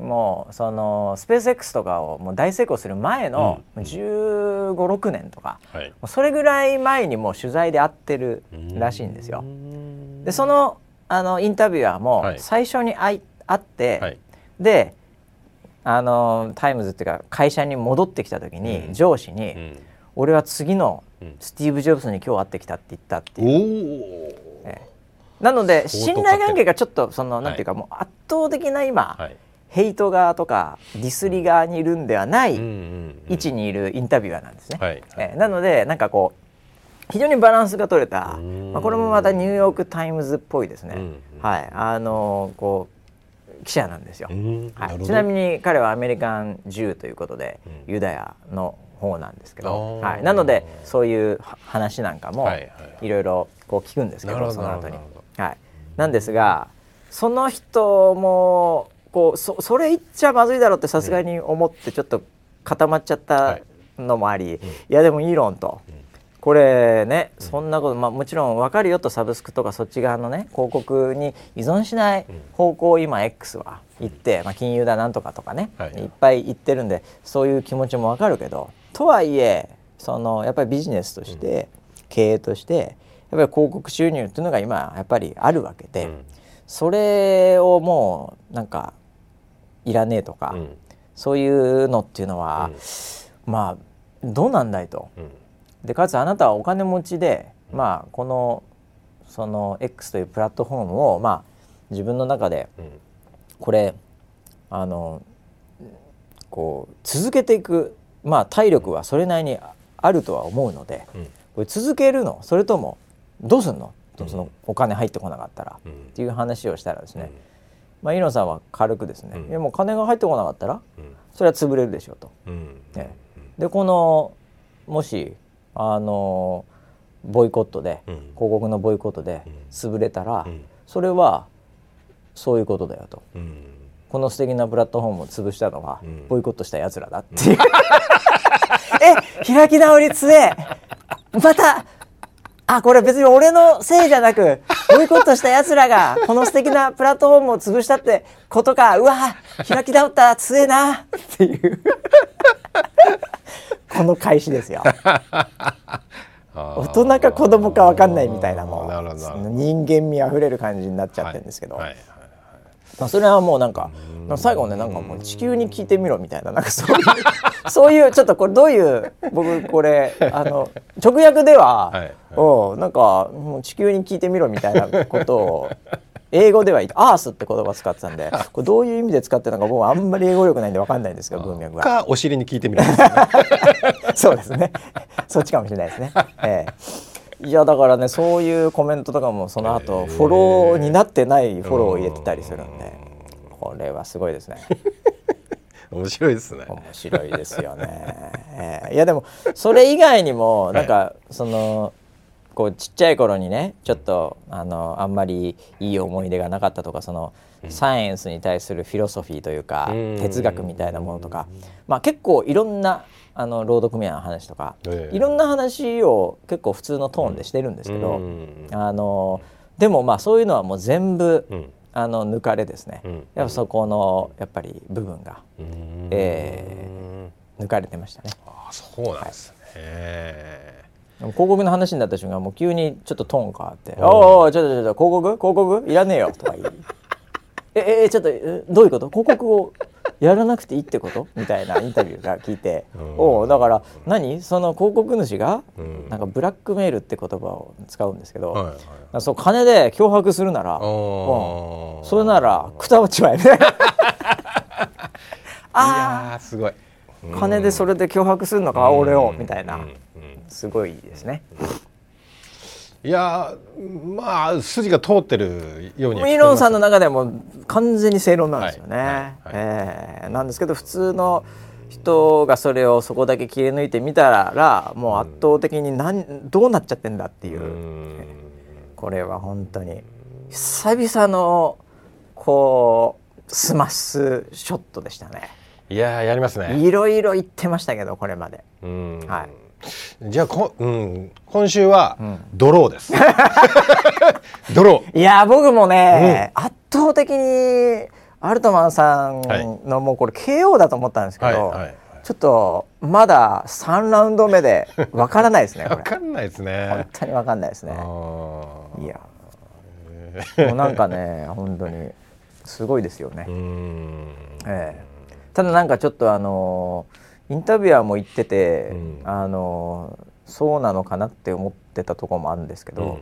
もうそのスペース X とかをもう大成功する前の1 5 6年とか、はい、それぐらい前にもう取材で会ってるらしいんですよ。でそのあのインタビュアーも最初に会,、会って、はい、であのタイムズっていうか会社に戻ってきた時に、上司に、うん、俺は次のスティーブ・ジョブズに今日会ってきたって言ったっていう。ええ。なので信頼関係がちょっとそのなんていうかもう圧倒的な今、はいヘイト側とかディスり側にいるんではない位置にいるインタビュアーなんですね。はい、えー、なのでなんかこう非常にバランスが取れた、まあ、これもまたニューヨーク・タイムズっぽいですね。はい、あのー、こう記者なんですよ、はい、ちなみに彼は American Jew ということで、ユダヤの方なんですけど、はい、なのでそういう話なんかもいろいろこう聞くんですけどその後に。はい、なんですがその人もこうそそれ言っちゃまずいだろうってさすがに思ってちょっと固まっちゃったのもあり、いやでもイーロンと、これね、そんなこと、まあ、もちろん分かるよとサブスクとかそっち側のね広告に依存しない方向を今 X は言って、まあ、金融だなんとかとかね、はい、いっぱい言ってるんでそういう気持ちも分かるけどとはいえそのやっぱりビジネスとして、経営としてやっぱり広告収入っていうのが今やっぱりあるわけで、それをもうなんかいらねえとか、そういうのっていうのは、まあどうなんだいと。でかつあなたはお金持ちで、まあ、このその X というプラットフォームを、まあ、自分の中でこれあのこう続けていく、まあ、体力はそれなりにあるとは思うので、これ続けるの？それともどうすんの？そのお金入ってこなかったら、っていう話をしたらですね、まあ、イノさんは軽くですね、いやもう金が入ってこなかったら、それは潰れるでしょうと。ね、でこのもしあのボイコットで、うん、広告のボイコットで潰れたら、うん、それはそういうことだよと、うん、この素敵なプラットフォームを潰したのは、ボイコットしたやつらだっていう。<laughs> え開き直り強えまたあこれ別に俺のせいじゃなくボイコットしたやつらがこの素敵なプラットフォームを潰したってことか。うわ開き直った強えな。っていう。<laughs> この開始ですよ。大人か子供か分かんないみたいなもう人間味あふれる感じになっちゃってるんですけど、はいはいまあ、それはもうなんか最後ねなんかもう地球に聞いてみろみたいななんかそういう <laughs> そういうちょっとこれどういう僕これあの直訳では、はいはい、おなんかもう地球に聞いてみろみたいなことを英語ではアースって言葉を使ってたんでこれどういう意味で使ってるのか僕はあんまり英語力ないんで分かんないんですけど文脈が。かお尻に聞いてみる、ね、<laughs> そうですね。そっちかもしれないですね。えー、いやだからねそういうコメントとかもその後フォローになってないフォローを入れてたりするんでこれはすごいですね。<laughs> 面白いですね。面白いですよね。えー、いやでもそれ以外にもなんか、はい、そのこうちっちゃい頃にねちょっとあのあんまりいい思い出がなかったとかそのサイエンスに対するフィロソフィーというか哲学みたいなものとか、まあ、結構いろんなあの労働組合の話とか、いろんな話を結構普通のトーンでしてるんですけど、あのでもまあそういうのはもう全部、あの抜かれですね、やっぱそこのやっぱり部分が、えー、抜かれてましたね。あそうなんですね、はい。広告の話になった瞬間もう急にちょっとトーン変わって「おおちょっとちょっと広告？広告？いらねえよ」とか言い「ええちょっとどういうこと？広告をやらなくていいってこと?」みたいなインタビューが聞いて「おおだから何？その広告主がなんかブラックメールって言葉を使うんですけど、はいはい、そう金で脅迫するなら、うん、それならくたばっちまえ <laughs> みたいな。ああすごい。金でそれで脅迫するのか俺を。みたいな。すごいですね。いやまあ筋が通ってるようにイーロンさんの中でも完全に正論なんですよね。はいはいはい、えー、なんですけど普通の人がそれをそこだけ切り抜いてみたらもう圧倒的に何どうなっちゃってんだっていうこれは本当に久々のこうスマッシュショットでしたね。いややりますね。いろいろ言ってましたけどこれまで。はい。じゃあこ、うん、今週はドローです。ドロー。いや僕もね、うん、圧倒的にアルトマンさんのもうこれ KO だと思ったんですけど、はいはい、ちょっとまだ3ラウンド目でわからないですね。わかんないですね。本当にわかんないですね。いや、もうなんかね本当にすごいですよね。ええ、ただなんかちょっとあのーインタビュアーも言ってて、うん、あのそうなのかなって思ってたところもあるんですけど、うん、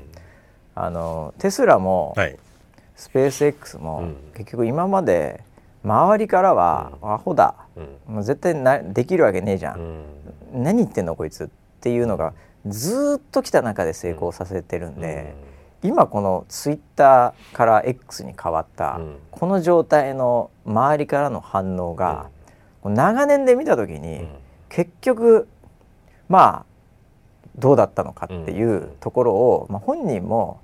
あのテスラも、はい、スペース X も、うん、結局今まで周りからは、アホだ、もう絶対なできるわけねえじゃん、何言ってんのこいつっていうのがずっと来た中で成功させてるんで、今このツイッターから X に変わった、この状態の周りからの反応が、長年で見た時に、うん、結局まあどうだったのかっていうところを、まあ、本人も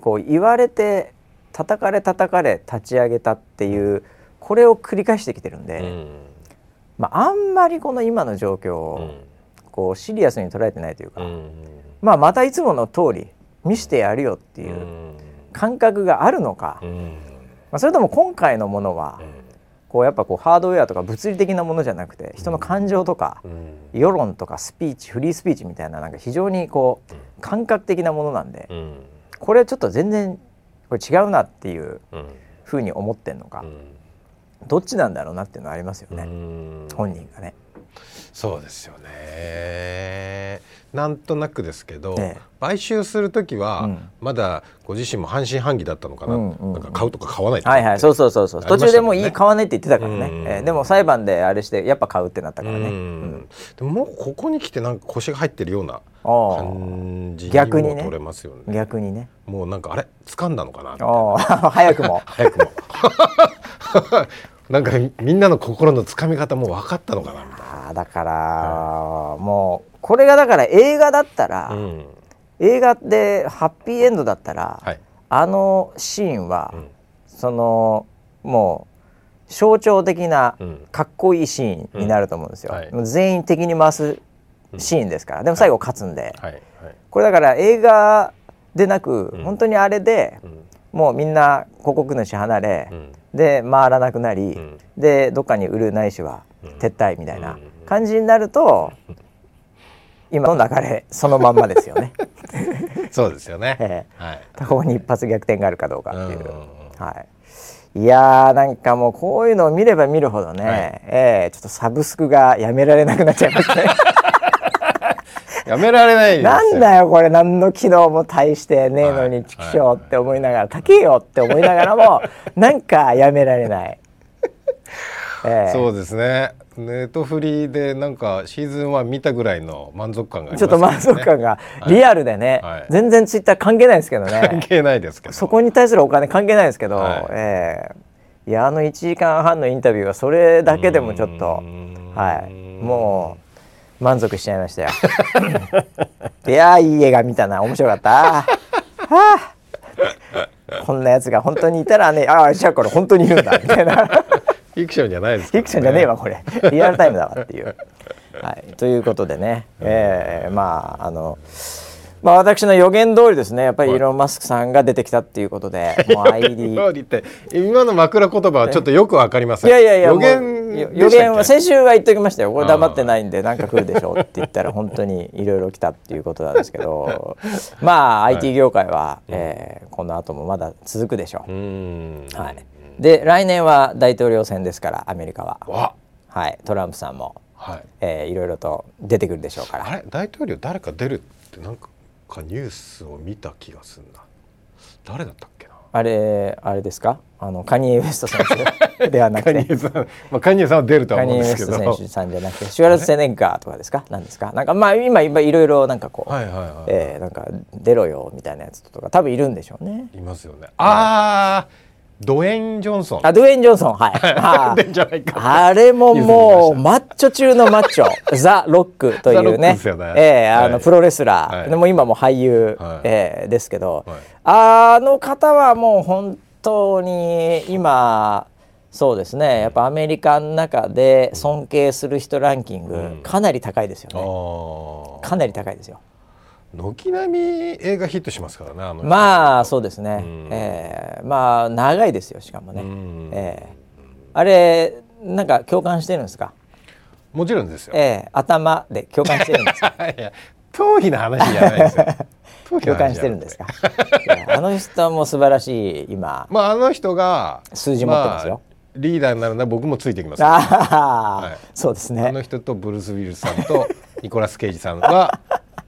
こう言われて叩かれ叩かれ立ち上げたっていうこれを繰り返してきてるんで、うん、まあ、あんまりこの今の状況をこうシリアスに捉えてないというか、まあまたいつもの通り見してやるよっていう感覚があるのか、まあ、それとも今回のものは、こうやっぱこうハードウェアとか物理的なものじゃなくて人の感情とか、世論とかスピーチフリースピーチみたいななんか非常にこう感覚的なものなんで、これちょっと全然これ違うなっていうふうに思ってんのか、どっちなんだろうなっていうのはありますよね。本人がね。そうですよねなんとなくですけど、ええ、買収する時は、まだご自身も半信半疑だったのかな。うんうん、なんか買うとか買わないはいはいそうそうそうそう、ね、途中でもういい買わないって言ってたからね、えー、でも裁判であれしてやっぱ買うってなったからね、うん、でももうここに来てなんか腰が入ってるような感じにも取れますよね。逆にね。もうなんかあれ掴んだのかな <laughs> 早くも。<laughs> 早くも。<laughs> なんかみんなの心のつかみ方も分かったのかなみたいな。だから、はい、もうこれがだから映画だったら、うん、映画でハッピーエンドだったら、はい、あのシーンは、うん、そのもう象徴的なかっこいいシーンになると思うんですよ。はい、全員敵に回すシーンですから、でも最後勝つんで、これだから映画でなく、本当にあれで、もうみんな広告主離れ、で回らなくなり、でどっかに売るないしは撤退みたいな感じになると、今の流れそのまんまですよね。<laughs> そうですよね。えー、はい。ここに一発逆転があるかどうかっていう。はい。いやーなんかもうこういうのを見れば見るほどね、はい、えー、ちょっとサブスクがやめられなくなっちゃいましたね。<laughs> やめられない、なんだよこれ何の機能も大してねえのにチキショーって思いながら、高えよって思いながらもなんかやめられない。えー、そうですね。ネットフリーでなんかシーズン1見たぐらいの満足感が、ね、ちょっと満足感がリアルでね、はい、全然ツイッター関係ないですけどね。関係ないですけど。そこに対するお金関係ないですけど、はい、えー、いやあの1時間半のインタビューはそれだけでもちょっとはい。もう満足しちゃいましたよ。<laughs> いやいい映画見たな。面白かった。はあこんなやつが本当にいたらねああじゃあこれ本当にいるんだみたいなフィクションじゃないです、ね、フィクションじゃねえわこれ。<laughs> リアルタイムだわっていう。はい、ということでね、えー、まああの。まあ、私の予言通りですね。やっぱりイーロン・マスクさんが出てきたっていうことで、<laughs> もう ID って今の枕言葉はちょっとよくわかりません。いやいやいや予言予言は先週は言っておきましたよ。これ黙ってないんで何か来るでしょうって言ったら本当にいろいろ来たっていうことなんですけど。<laughs> まあ IT 業界は、はい、えー、この後もまだ続くでしょう。うはいで来年は大統領選ですからアメリカは。はい。トランプさんも、はい。えー、いろいろと出てくるでしょうから。あれ？大統領誰か出るってなんかニュースを見た気がするな。誰だったっけな？あれあれですか？あのカニエ・ウエスト選手ではなくて。<laughs> カニエさん、まあ、カニエさんは出ると思うんですけど。カニエ・ウエスト選手さんじゃなくてシュワルツ・セネンカーとかですか？何ですかなんかまあ今今いろいろなんかこう、はいはいはいえー、なんか出ろよみたいなやつとか多分いるんでしょうね。いますよね。ああ、ドエン・ジョンソン。あ、ドエン・ジョンソン、はい。<laughs> あれももう、マッチョ中のマッチョ、<laughs> ザ・ロックというね、ね。えー、あの、はい、プロレスラー、はい、でも今も俳優、はい、えー、ですけど、はい、あの方はもう本当に今、そうですね。やっぱアメリカの中で尊敬する人ランキング、かなり高いですよね。かなり高いですよ。軒並み映画ヒットしますからねあのまあそうですね、うん、えー、まあ長いですよしかもね、うん、えー、あれなんか共感してるんですか？もちろんですよ、えー、頭で共感してるんですか？<laughs> いや頭皮の話じゃないですよ。<laughs> 共感してるんですか？あの人も素晴らしい今。まああの人が数字持ってますよ、まあリーダーになるなら僕もついてきます。はい、そうですね。あの人とブルース・ウィルスさんとニコラス・ケイジさんは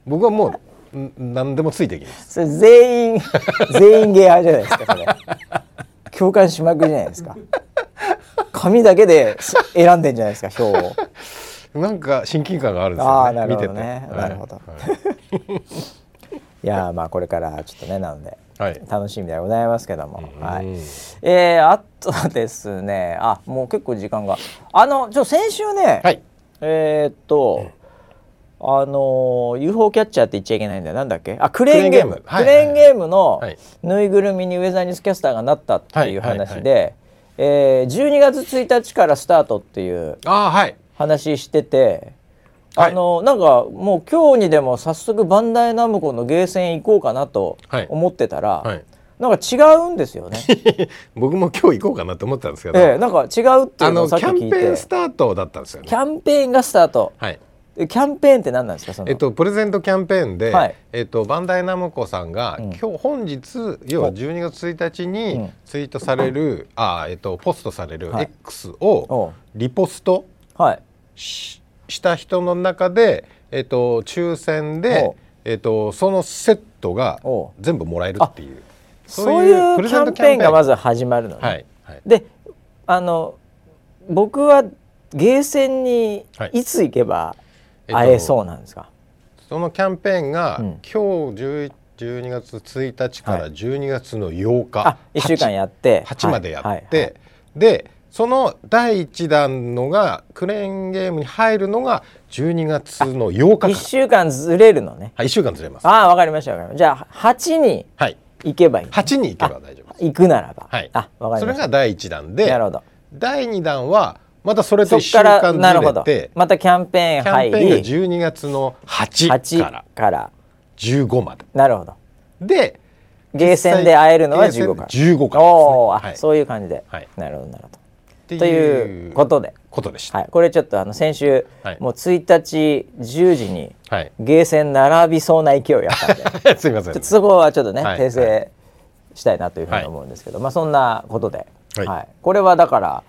僕はもう何でもついていきます。それ全員 <laughs> 全員ゲー派じゃないですかそれ。共感しまくりじゃないですか。紙だけで選んでんじゃないですか票を。なんか親近感があるんですよね。なるほどね。なるほど、はい、い。やまあこれからちょっとねなので、はい、楽しみでございますけども、はい、えー、あとですねあもう結構時間が。あのちょ先週ね、はい、えー、っと、あの UFO キャッチャーって言っちゃいけないんだよ。なんだっけ？あクレーンゲーム。クレーンゲームのぬいぐるみにウェザーニュースキャスターがなったっていう話で、え12月1日からスタートっていう話してて、あの、はい、なんかもう今日にでも早速バンダイナムコのゲーセン行こうかなと思ってたら、はい、なんか違うんですよね。<laughs> 僕も今日行こうかなと思ったんですけど、ええ、なんか違うっていうのをさっき聞いて。キャンペーンスタートだったんですよね。キャンペーンがスタート。はいキャンペーンって何なんですか？その、えっと、プレゼントキャンペーンで、はい、えっと、バンダイナムコさんが、うん、今日本日要は12月1日にツイートされる、うん、あえっと、ポストされる X をリポストし,、した人の中で、えっと、抽選で、えっと、そのセットが全部もらえるっていう。そういうキャンペーン。がまず始まるのね。はいはい、であの僕はゲーセンにいつ行けば会えそうなんですか、えっと、そのキャンペーンが、うん、今日11 12月1日から12月の8日、はい、1週間やって。8までやって、はいはいはい、でその第1弾のがクレーンゲームに入るのが12月の8日か。ら1週間ずれるのね。はい1週間ずれます。ああ分かりましたじゃあ8に行けばいい、8に行けば大丈夫行くならば。はい。あ分かりました。それが第1弾でなるほど。第2弾はまたそれと1週間ずれてまたキャンペーン入り。キャンペーンが12月の8から。から15まで。なるほど。でゲーセンで会えるのは15から。15から、ね、おお、はい、そういう感じで、はい、なるほどなるほど。ということで。ことでした、はい、これちょっとあの先週、はい、もう1日10時にゲーセン並びそうな勢いやったんで。<laughs> すみません。そこはちょっとね、訂正したいなというふうに思うんですけど、まあそんなことで、はい。これはだから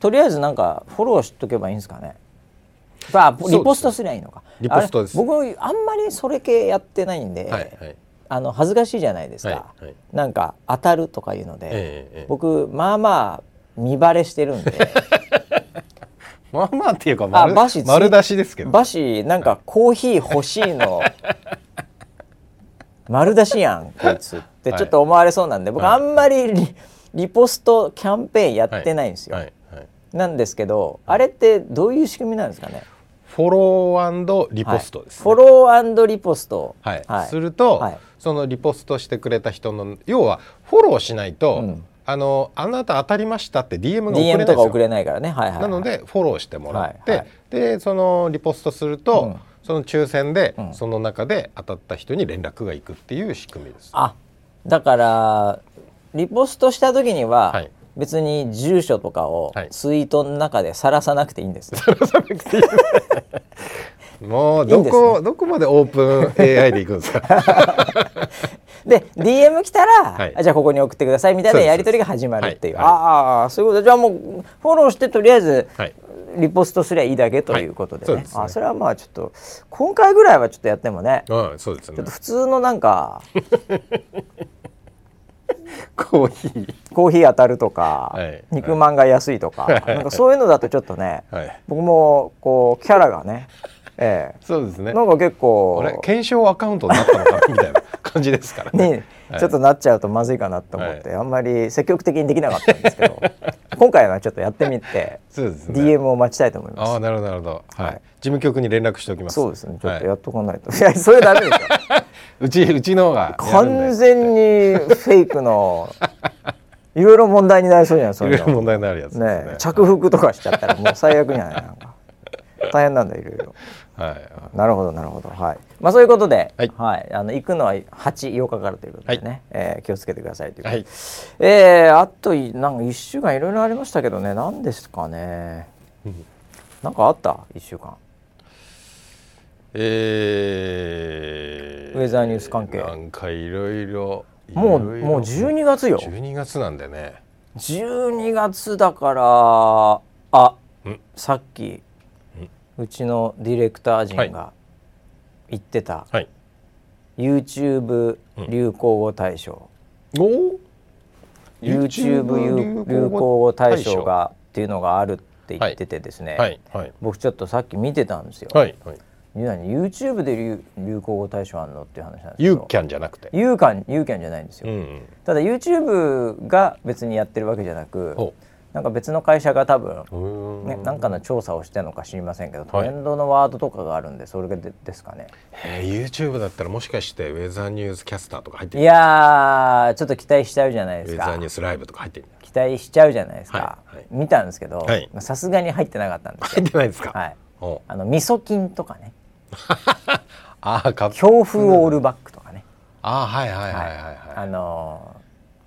とりあえずなんかフォローしとけばいいんですかね。あリポストすりゃいいのか。リポストです。僕あんまりそれ系やってないんで、はいはい、あの恥ずかしいじゃないですか、はいはい、なんか当たるとかいうので、ええ、僕まあまあ見バレしてるんで。<laughs> まあまあっていうか丸バシ丸出しですけど。バシなんかコーヒー欲しいの。<laughs> 丸出しやんこいつってちょっと思われそうなんで、僕あんまりリリポストキャンペーンやってないんですよ、なんですけどあれってどういう仕組みなんですかね？フォローリポストです、ね、フォローリポスト、はい。すると、そのリポストしてくれた人の要はフォローしないと、うん。あのあなた当たりましたって DM が送れないですよ。送れないからね、はいはいはい、なのでフォローしてもらって、はいはい、でそのリポストすると、うん、その抽選で、うん、その中で当たった人に連絡がいくっていう仕組みです。あだからリポストした時には、はい、別に住所とかをツイートの中でさらさなくていいんです、さらさなくていいもうどこ、ね、どこまでオープン AI でいくんですか？<laughs> で DM 来たら、はい、じゃあここに送ってくださいみたいなやり取りが始まるっていう、はい、ああそういうこと。じゃあもうフォローしてとりあえず、リポストすりゃいいだけということでね,、そあそれはまあちょっと今回ぐらいはちょっとやってもね,、うん、そうですね。ちょっと普通のなんか <laughs> <laughs> コーヒー。コーヒー当たるとか、はい、肉まんが安いとか、はい、なんかそういうのだとちょっとね、はい、僕もこうキャラがね <laughs> ええ、そうですね。なんか結構検証アカウントになったのかなみたいな感じですからね。ちょっとなっちゃうとまずいかなと思って、はい、あんまり積極的にできなかったんですけど <laughs> 今回はちょっとやってみてそうです、ね、DM を待ちたいと思います。あなるほどなるほど、はい、事務局に連絡しておきます。そうですね。ちょっとやっとかないと、い、やそれダメですようちうちの方が完全にフェイクの <laughs> いろいろ問題になりそうじゃないですかいろいろ問題になるやつね。ね着服とかしちゃったらもう最悪じゃない。なんか。<laughs> 大変なんだいろいろ。はい、なるほどなるほど。はい。まあそういうことで、はい、はい、あの行くのは八8日からということでね、はい、えー、気をつけてくださいということで、はい、えー、あとなんか一週間いろいろありましたけどね何ですかね。なんかあった？一週間えー、ウェザーニュース関係。なんかいろいろもうもう12月よ。12月なんでね。12月だからあさっきうちのディレクター陣が言ってた、はい、YouTube 流行語大賞、うん、YouTube 流行語大賞がっていうのがあるって言っててですね、はい。はい、僕ちょっとさっき見てたんですよ。はい。はい何 YouTube で流流行語大賞あんのっていう話なんですけど。ユーキャンじゃなくて。ユーキャンユーキャンじゃないんですよ、うんうん、ただ YouTube が別にやってるわけじゃなくなんか別の会社が多分、ね、なんかの調査をしてるのか知りませんけど、トレンドのワードとかがあるんでそれでですかね。え YouTube だったらもしかしてウェザーニュースキャスターとか入ってるいやちょっと期待しちゃうじゃないですか。ウェザーニュースライブとか入ってる。期待しちゃうじゃないですか。はいはい、見たんですけどさすがに入ってなかったんです入ってないですか？はい。あの味噌菌とかね <laughs> あ強風オールバックとかね。あはいはいはいはい、はい、あの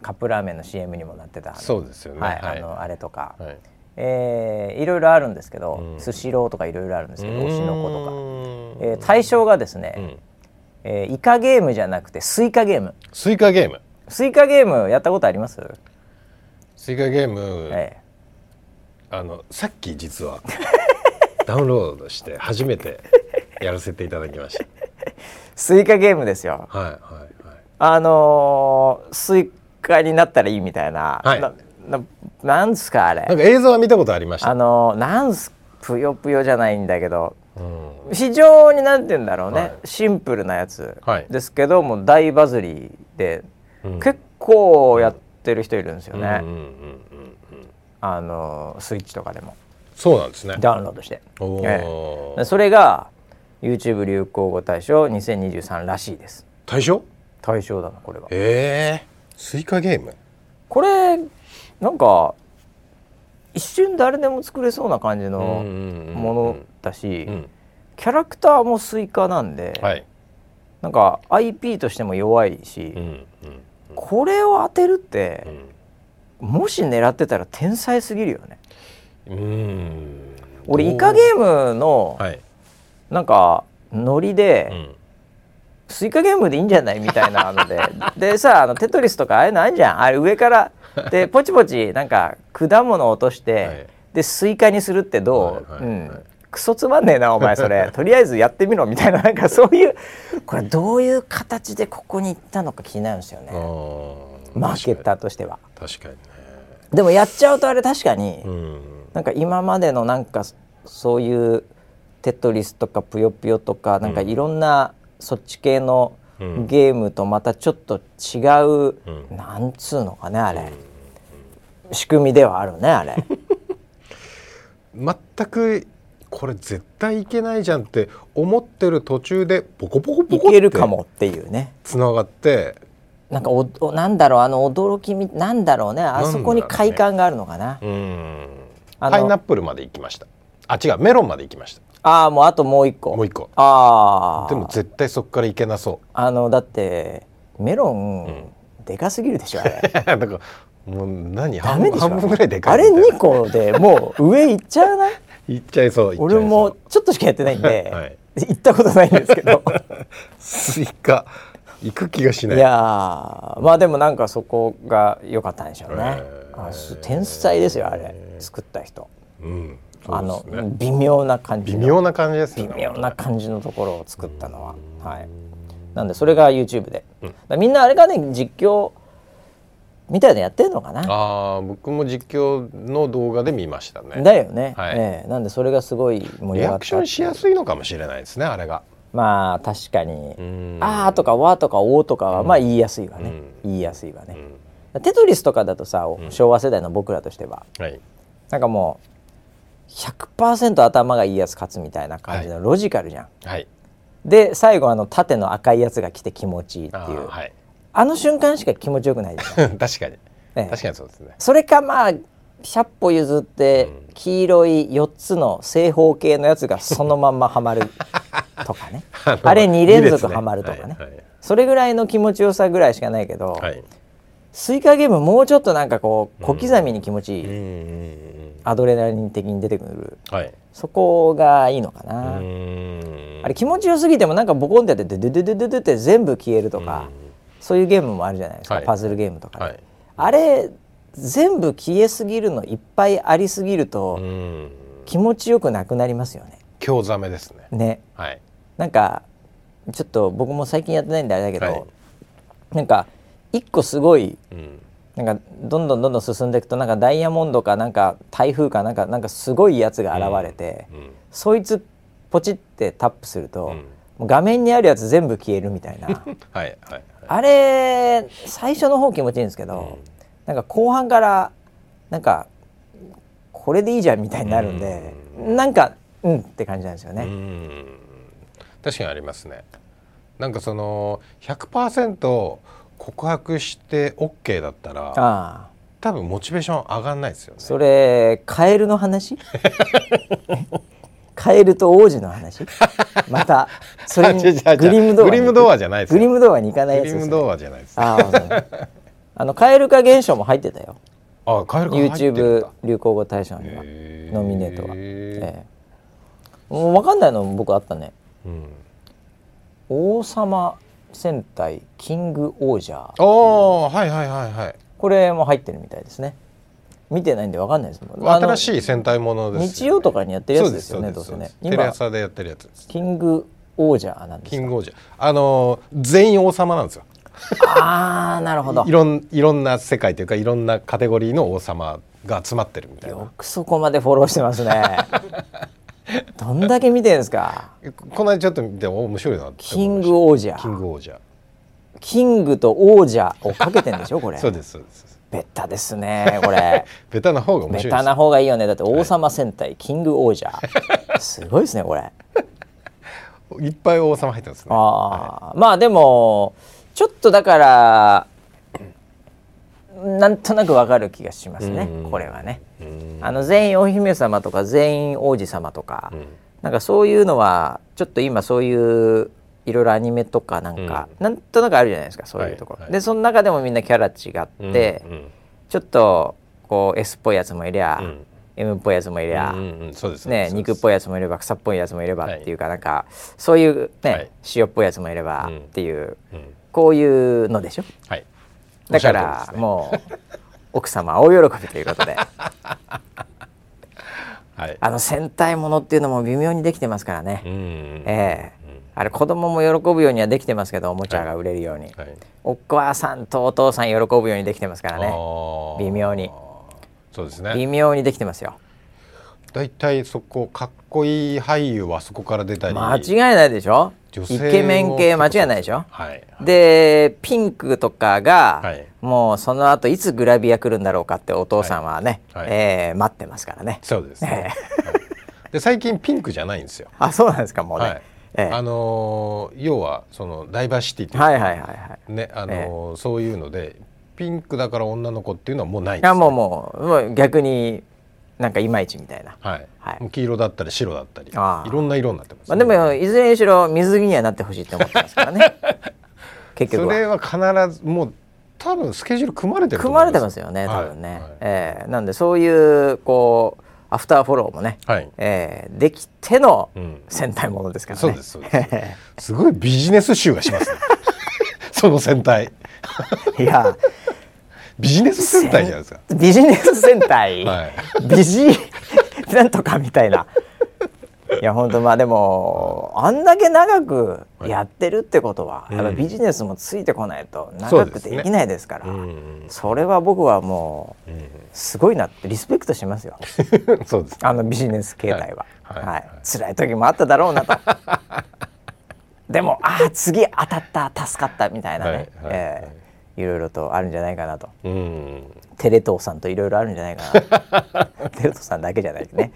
カップラーメンの CM にもなってた。そうですよね、はい、あのあれとか、はい。えー、いろいろあるんですけど、スシローとかいろいろあるんですけど推しの子とか、えー、対象がですね、うん、えー、イカゲームじゃなくてスイカゲーム。スイカゲーム。スイカゲームやったことあります？スイカゲーム、ええ、あのさっき実はダウンロードして初めてやらせていただきました。スイカゲームですよ。はいはいはい。あのー、スイカになったらいいみたいな、はい、なななんすかあれ。なんか映像は見たことありました。あのー、なんすぷよぷよじゃないんだけど、うん、非常になんて言うんだろうね、はい、シンプルなやつですけど、はい、もう大バズりで、うん、結構やってる人いるんですよね、あのスイッチとかでも。そうなんですね。ダウンロードして、ええ、それが YouTube 流行語大賞2023らしいです。大賞？大賞だなこれは。ええー、スイカゲーム？これなんか一瞬誰でも作れそうな感じのものだし、キャラクターもスイカなんで、はい、なんか IP としても弱いし、うんうん、これを当てるって、うん、もし狙ってたら天才すぎるよね。うん。俺イカゲームの、はい、なんかノリで、うん。スイカゲームでいいんじゃないみたいなので。<laughs> でさあのテトリスとかああいうのあるじゃん。あれ上から。<laughs> でポチポチなんか果物を落として、はい、でスイカにするってどう、はいはい、うん。クソつまんねえなお前それ。<laughs> とりあえずやってみろみたいななんかそういう。これどういう形でここに行ったのか気になるんですよね。マーケッターとしては。確かにね。でもやっちゃうとあれ確かに、うん、なんか今までのなんかそういうテトリスとかぷよぷよとかなんかいろんな、そっち系のゲームとまたちょっと違う、うん、なんつうのかねあれ、うん、仕組みではあるねあれ。<laughs> 全くこれ絶対いけないじゃんって思ってる途中でポコポコポコいけるかもっていうね。つながって。なんかおなんだろうあの驚きみなんだろうねあそこに快感があるのかな、ね、うん。パイナップルまで行きました。あ違うメロンまで行きましたああもうあともう一個。もう一個。ああでも絶対そこからいけなそう。あのだってメロン、うん、でかすぎるでしょあれ。<laughs> だからもう何？半分半分ぐらいでかいあれ2個でもう上行っちゃわない？行っちゃいそう俺もちょっとしかやってないんで、<laughs> はい、行ったことないんですけど。スイカ行く気がしない。いやまあでもなんかそこが良かったんでしょうね、あ天才ですよあれ。作った人、うん、あの微妙な感じ微妙な感じですね微妙な感じのところを作ったのは、はい。なんでそれが YouTube で、うん、みんなあれがね実況みたいなやってるのかな。あ僕も実況の動画で見ましたね。だよね、はい。え。ー、なんでそれがすごい盛り上がったリアクションしやすいのかもしれないですねあれが。まあ確かに「あー」とか「わ」とか「お」とかはまあ言いやすいわね、言いやすいわね、テトリスとかだとさ昭和世代の僕らとしては、はい、なんかもう100%頭がいいやつ勝つみたいな感じのロジカルじゃん。はい、で最後あの縦の赤いやつが来て気持ちいいっていう。あはい、あの瞬間しか気持ちよくない <laughs> 確かに、え確かにそうですね。それかまあ100歩譲って黄色い4つの正方形のやつがそのまんまはまる <laughs> とかね。あれ2連続はまるとかね、ねはいはい、それぐらいの気持ちよさぐらいしかないけど、はい、スイカゲームもうちょっとなんかこう小刻みに気持ちいい、アドレナリン的に出てくる、はい、そこがいいのかな。あれ気持ちよすぎてもなんかボコンってやってデデデデデデって全部消えるとかそういうゲームもあるじゃないですか、はい、パズルゲームとか、はい、あれ全部消えすぎるのいっぱいありすぎると気持ちよくなくなりますよね。興ざめですね。ね、はい、なんかちょっと僕も最近やってないんであれだけど、はい、なんか一個すごい、うん。なんかどんどんどんどん進んでいくとなんかダイヤモンドかなんか台風かなんかなんかすごいやつが現れて、うん。うん、そいつポチってタップすると、うん、画面にあるやつ全部消えるみたいな。<laughs> はい、はい、あれ最初の方気持ちいいんですけど、なんか後半からなんかこれでいいじゃんみたいになるんで、うん、なんかうんって感じなんですよね。確かにありますね。なんかその100%告白して OK だったらあ多分モチベーション上がんないですよね。それカエルの話？<laughs> カエルと王子の話？またそれにグリムドアグリムドアじゃないですグリムドアに行かないやつです、ね、グリムドアじゃないですああのカエル化現象も入ってたよ。あカエル化 YouTube 流行語大賞にはノミネートは、ええ、もう分かんないの僕あったね、うん、王様戦隊キングオージャー。ああはいはいはいはい。これも入ってるみたいですね。見てないんでわかんないですもん。新しい戦隊ものです、ね、日曜とかにやってるやつですよねどうせね。テレ朝でやってるやつです。キング王者なんですキング王者あの全員王様なんですよ。ああなるほど。いろんいろんな世界というかいろんなカテゴリーの王様が集まってるみたいな。よくそこまでフォローしてますね <laughs> どんだけ見てるんですか？この間ちょっと見て面白いなキング王者。キング王者。キングと王者をかけてんでしょこれ。<laughs> そうですそうです。ベタですね <laughs> これ。ベタな方が面白いベタな方がいいよね。だって王様戦隊、はい、キング王者。すごいですねこれ。いっぱい王様入ってますね。あ、はい、まあでもちょっとだからなんとなくわかる気がしますねこれはね。あの全員お姫様とか全員王子様とか、なんかそういうのはちょっと今そういういろいろアニメとかなんか、うん、なんとなくあるじゃないですかそういうとこ。ろ、はい。はい、でその中でもみんなキャラ違って、うんうん、ちょっとこう S っぽいやつもいりゃ、うん、M っぽいやつもいりゃ、うんうんね、肉っぽいやつもいれば草っぽいやつもいればっていうか、はい、なんかそういうね、はい、塩っぽいやつもいればっていう、こういうのでしょ、はい、だから、ね、もう奥様大喜びということで。<laughs> はい、あの戦隊ものっていうのも微妙にできてますからね。ええ。あれ子供も喜ぶようにはできてますけどおもちゃが売れるように、はい。はい、お母さんとお父さん喜ぶようにできてますからね。微妙に。そうですね。微妙にできてますよだいたいそこかっこいい俳優はそこから出たり。間違いないでしょ？イケメン系間違いないでしょ、はい、でピンクとかが、はい、もうその後いつグラビア来るんだろうかってお父さんはね、はい、えー、待ってますからね。そうですね、で最近ピンクじゃないんですよ。<laughs> あそうなんですかもうね、ええ、あの要はそのダイバーシティというか、はいはいはいはい。ねあの、え、そういうのでピンクだから女の子っていうのはもうないです、ね、いやもうもうもう逆になんかいまいちみたいな、はい。はい、黄色だったり白だったり。いろんな色になってます、ね、まあ、でもいずれにしろ水着にはなってほしいって思ってますからね。<laughs> 結局それは必ずもう多分スケジュール組まれてる組まれてますよね多分ね、はい。はい、え。ー、なんでそういうこうアフターフォローもね、はい、えー、できての戦隊ものですからね、うん、そうですそうです。すごいビジネス集がしますね。<laughs> その戦隊。<laughs> いやビジネス戦隊じゃないですか。ビジネス戦隊、はい、ビジなんとかみたいな。いや本当まあでもあんだけ長くやってるってことは、やっぱビジネスもついてこないと長くできないですから、そ、れは僕はもうすごいなってリスペクトしますよ。<laughs> そうです、あのビジネス形態は、はい。はい、はい、辛い時もあっただろうなと。でもああ次当たった助かったみたいなね、はい。はい、えー、いろいろとあるんじゃないかなと、テレ東さんといろいろあるんじゃないかな。<laughs> テレ東さんだけじゃないですね。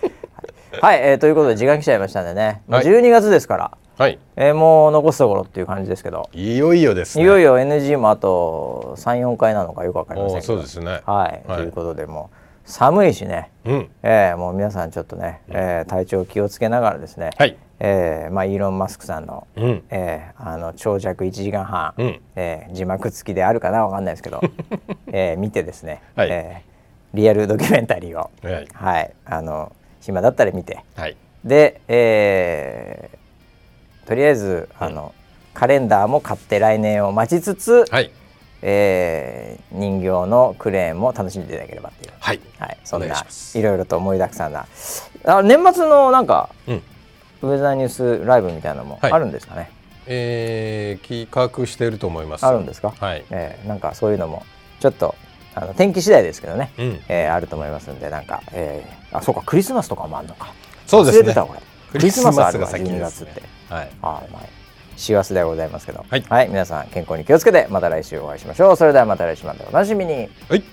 はい、えー、ということで時間来ちゃいましたんでね、もう12月ですから、はい、えー、もう残すところっていう感じですけど。いよいよです、ね、いよいよ NG もあと34回なのかよくわかりませんけど。そうですね、はい、はい、ということでも寒いしね、うん、えー、もう皆さんちょっとね、えー、体調気をつけながらですね、はいえーまあ、イーロン・マスクさんの,、うん。えー、あの長尺1時間半、うん。えー、字幕付きであるかなわかんないですけど、<laughs> えー、見てですね、はい。えー、リアルドキュメンタリーを、はい、はい、あの暇だったら見て、はい、で、えー、とりあえずあの、うん、カレンダーも買って来年を待ちつつ、はい。えー、人形のクレーンも楽しんでいただければっていう、はい。はい、そんないろいろと盛りだくさんな。あ年末のなんか、うん、ウェザーニュースライブみたいなのもあるんですかね、はい、えー、企画していると思います。あるんですか、はい。えー、なんかそういうのもちょっとあの天気次第ですけどね、うん、えー、あると思いますんでなんか、えー、あそうかクリスマスとかもあるのか。そうですね。クリスマスあるわ12月って、はい。あまあ師走でございますけど、はい、はい、皆さん健康に気をつけてまた来週お会いしましょう。それではまた来週までお楽しみに。はい